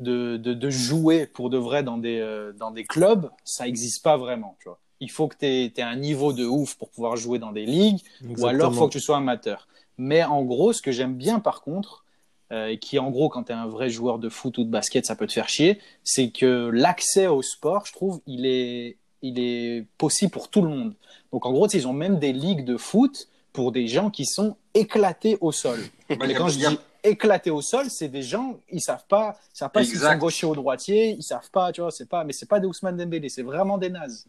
de, de, de jouer pour de vrai dans des, euh, dans des clubs, ça n'existe pas vraiment, tu vois. Il faut que tu aies, un niveau de ouf pour pouvoir jouer dans des ligues, ou alors il faut que tu sois amateur. Mais en gros, ce que j'aime bien par contre, euh, et qui en gros, quand tu es un vrai joueur de foot ou de basket, ça peut te faire chier, c'est que l'accès au sport, je trouve, il est, il est possible pour tout le monde. Donc en gros, ils ont même des ligues de foot pour des gens qui sont éclatés au sol. [laughs] Mais quand je dis éclatés au sol, c'est des gens, ils savent pas, ils savent pas s'ils sont gauchers ou droitiers, ils savent pas, tu vois, c'est pas, mais c'est pas des Ousmane Dembélé, c'est vraiment des nazes.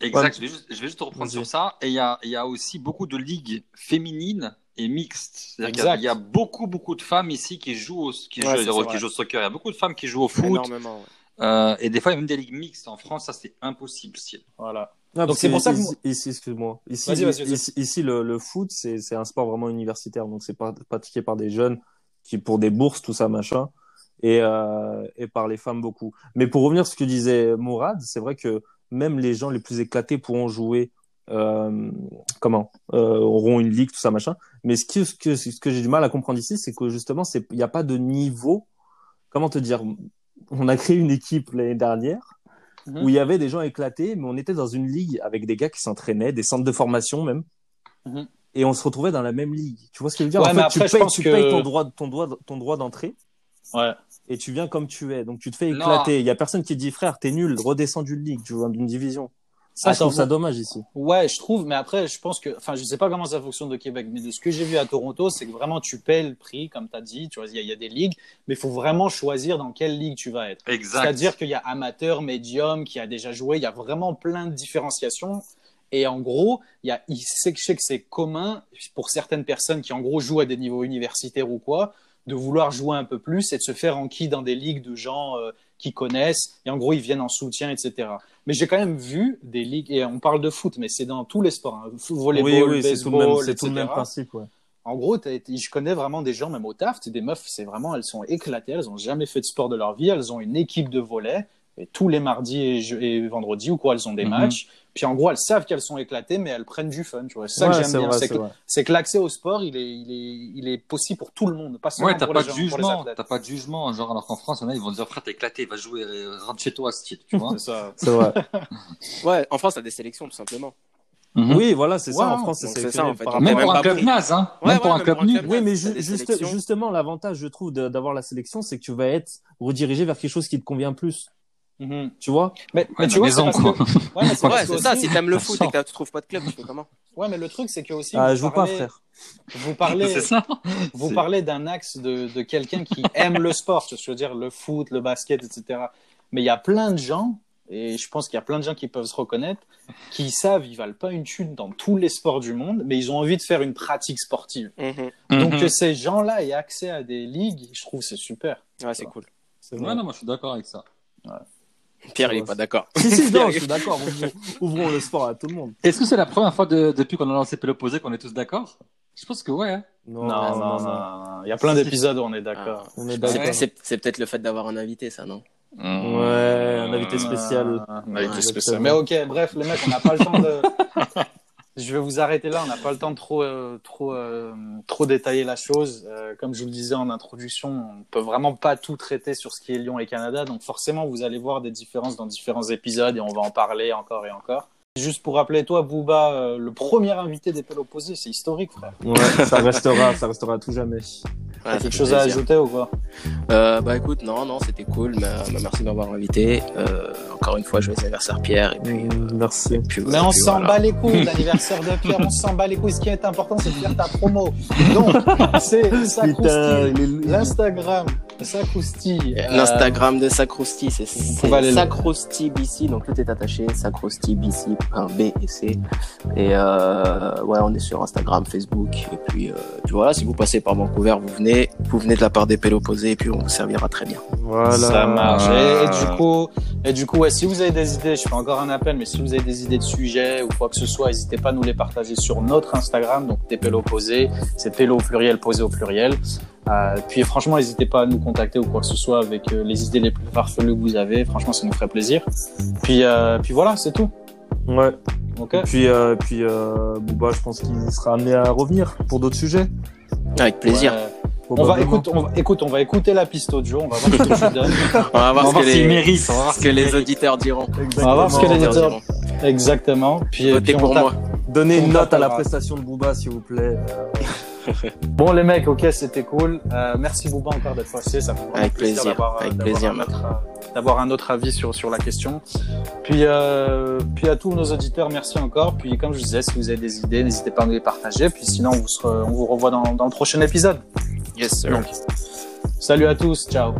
Exact, Ouais. je, vais juste, je vais juste te reprendre sur ça. Et il y a, il y a aussi beaucoup de ligues féminines et mixtes. C'est-à-dire qu'il y. Il y, a beaucoup, beaucoup de femmes ici qui jouent au, qui Ouais, jouent, qui jouent au soccer. Il y a beaucoup de femmes qui jouent au foot. Énormément. ouais. Euh, et des fois, il y a même des ligues mixtes. En France, ça, c'est impossible. Voilà. Donc, c'est pour ça que ici, ici, excuse-moi. Ici, Vas-y, vas-y, vas-y. ici, ici, le, le foot, c'est, c'est un sport vraiment universitaire. Donc, c'est pas pratiqué par des jeunes qui, pour des bourses, tout ça, machin. Et, euh, et par les femmes beaucoup. Mais pour revenir à ce que disait Mourad, c'est vrai que même les gens les plus éclatés pourront jouer, euh, comment, euh, auront une ligue, tout ça, machin. Mais ce que, ce que, ce que j'ai du mal à comprendre ici, c'est que justement, c'est, il n'y a pas de niveau. Comment te dire? On a créé une équipe l'année dernière Mhm. où il y avait des gens éclatés, mais on était dans une ligue avec des gars qui s'entraînaient, des centres de formation même. Mhm. Et on se retrouvait dans la même ligue. Tu vois ce que je veux dire? Ouais, En fait, après, tu je payes, pense tu que- payes ton droit, ton droit, ton droit d'entrée Ouais. et tu viens comme tu es. Donc tu te fais éclater. Il y a personne qui dit frère, t'es nul, redescends d'une ligue, tu vois, d'une division. Ça, je Attends, trouve ça dommage ici. Ouais, je trouve, mais après, je pense que, enfin, je sais pas comment ça fonctionne de Québec, mais de ce que j'ai vu à Toronto, c'est que vraiment tu paies le prix, comme tu as dit, tu vois, il y, a- il y a des ligues, mais il faut vraiment choisir dans quelle ligue tu vas être. Exact. C'est-à-dire qu'il y a amateur, médium, qui a déjà joué, il y a vraiment plein de différenciations. Et en gros, il y a, il sait que je sais que c'est commun pour certaines personnes qui en gros jouent à des niveaux universitaires ou quoi, de vouloir jouer un peu plus et de se faire enquis dans des ligues de gens euh, qui connaissent. Et en gros, ils viennent en soutien, etc. Mais j'ai quand même vu des ligues, et on parle de foot, mais c'est dans tous les sports, hein, volleyball, oui, oui, c'est tout le même, baseball, c'est tout le même principe, ouais. En gros, je connais vraiment des gens, même au taf, des meufs, c'est vraiment, elles sont éclatées, elles ont jamais fait de sport de leur vie, elles ont une équipe de volley, et tous les mardis et, je- et vendredis ou quoi, elles ont des Mhm. matchs. Puis en gros, elles savent qu'elles sont éclatées, mais elles prennent du fun, tu vois. C'est ça Ouais, que j'aime bien, c'est que, l'accès au sport, il est, il est, il est possible pour tout le monde, pas seulement Ouais, pour, pas les de gens, pour les jugement. T'as pas de jugement. Genre, alors qu'en France, il y en a, ils vont dire, frère, t'es éclaté, va jouer, rentre chez toi, style, tu vois. [laughs] C'est ça. C'est vrai. [laughs] Ouais, en France, t'as des sélections, tout simplement. Mhm. Oui, voilà, c'est ça. En France, c'est ça, en fait. par On Même pour un club naze, hein. Ouais, Même pour un même club nul. Oui, mais ju- juste, justement, l'avantage, je trouve, d'avoir la sélection, c'est que tu vas être redirigé vers quelque chose qui te convient plus. Mhm. Tu vois? Mais, mais Ouais, tu la vois, c'est maison, parce quoi. que, ouais, mais c'est [laughs] Ouais, que ça. aussi- Si t'aimes le foot et que tu trouves pas de club, tu fais comment? Ouais, mais le truc, c'est que aussi, Ah, vous Je pas, parlez- frère. Vous parlez, C'est ça. Vous parlez d'un axe de, de quelqu'un qui [laughs] aime le sport, je veux dire le foot, le basket, etc. Mais il y a plein de gens, et je pense qu'il y a plein de gens qui peuvent se reconnaître, qui savent ils valent pas une thune dans tous les sports du monde, mais ils ont envie de faire une pratique sportive. Mhm. Donc Mhm. que ces gens-là aient accès à des ligues, je trouve que c'est super. Ouais, c'est cool. C'est Ouais, vrai. non, moi, je suis d'accord avec ça. Pierre, il est pas d'accord. Si, si, [laughs] non, je suis d'accord. Ouvrons, ouvrons le sport à tout le monde. Est-ce que c'est la première fois de- depuis qu'on a lancé Péloposé qu'on est tous d'accord? Je pense que ouais. hein. Non, Non, non, non, non. Il y a plein d'épisodes où on est d'accord. Est C'est- peut-être le fait d'avoir un invité, ça, non? Ouais, un invité spécial. Un invité spécial. Mais ok, bref, les mecs, on n'a pas le temps de. [laughs] Je vais vous arrêter là. On n'a pas le temps de trop, euh, trop, euh, trop détailler la chose. Euh, comme je vous le disais en introduction, on peut vraiment pas tout traiter sur ce qui est Lyon et Canada. Donc forcément, vous allez voir des différences dans différents épisodes et on va en parler encore et encore. Juste pour rappeler, toi, Booba, euh, le premier invité des Pelles opposées, c'est historique, frère. Ouais, ça restera, ça restera tout jamais. T'as ça quelque chose à ajouter ou quoi Euh, bah écoute, non, non, c'était cool. Mais, mais merci de m'avoir invité. Euh, encore une fois, joyeux anniversaire Pierre. Et puis, euh, Merci. et puis, Mais on s'en voilà. bat les couilles, [laughs] l'anniversaire de Pierre, on s'en bat les couilles. Ce qui est important, c'est de faire ta promo. Donc, [laughs] c'est Putain, Sacrousti, l'Instagram, Sacrousti. euh, L'Instagram de Sacrosti, c'est. Sacrosti BC, donc tout est attaché, Sacrosti BC, un B et C. Et euh, ouais, on est sur Instagram, Facebook. Et puis, euh, puis voilà, si vous passez par Vancouver, vous venez, vous venez de la part des Péloposés et puis on vous servira très bien. Voilà. Ça marche. Et, et du coup, et du coup, ouais, si vous avez des idées, je fais encore un appel, mais si vous avez des idées de sujets ou quoi que ce soit, n'hésitez pas à nous les partager sur notre Instagram, donc des pélos posés, c'est pélo au pluriel, posé au pluriel. Euh, puis franchement, n'hésitez pas à nous contacter ou quoi que ce soit avec euh, les idées les plus farfelues que vous avez. Franchement, ça nous ferait plaisir. Puis, euh, puis voilà, c'est tout. Ouais. Ok. Puis, euh, puis euh, Booba, je pense qu'il sera amené à revenir pour d'autres sujets. Avec plaisir. Ouais. On va, écoute, on va, écoute, on va écouter la piste audio, on va voir ce que tu donnes. [laughs] On va voir ce que les, mérite. On va voir ce que les auditeurs diront. On va voir ce que les Auditeurs diront. Exactement. Puis, Votez puis on pour tape- moi. Donnez On une note à la prestation de Booba, s'il vous plaît. [laughs] Bon les mecs, ok, c'était cool. Euh, merci Bouba encore d'être passé, ça fait Avec plaisir, d'avoir, euh, avec plaisir, un autre, euh, d'avoir un autre avis sur sur la question. Puis euh, puis à tous nos auditeurs, merci encore. Puis comme je disais, si vous avez des idées, n'hésitez pas à nous les partager. Puis sinon, on vous, on vous revoit dans, dans le prochain épisode. Yes, sir. Donc, salut à tous, ciao.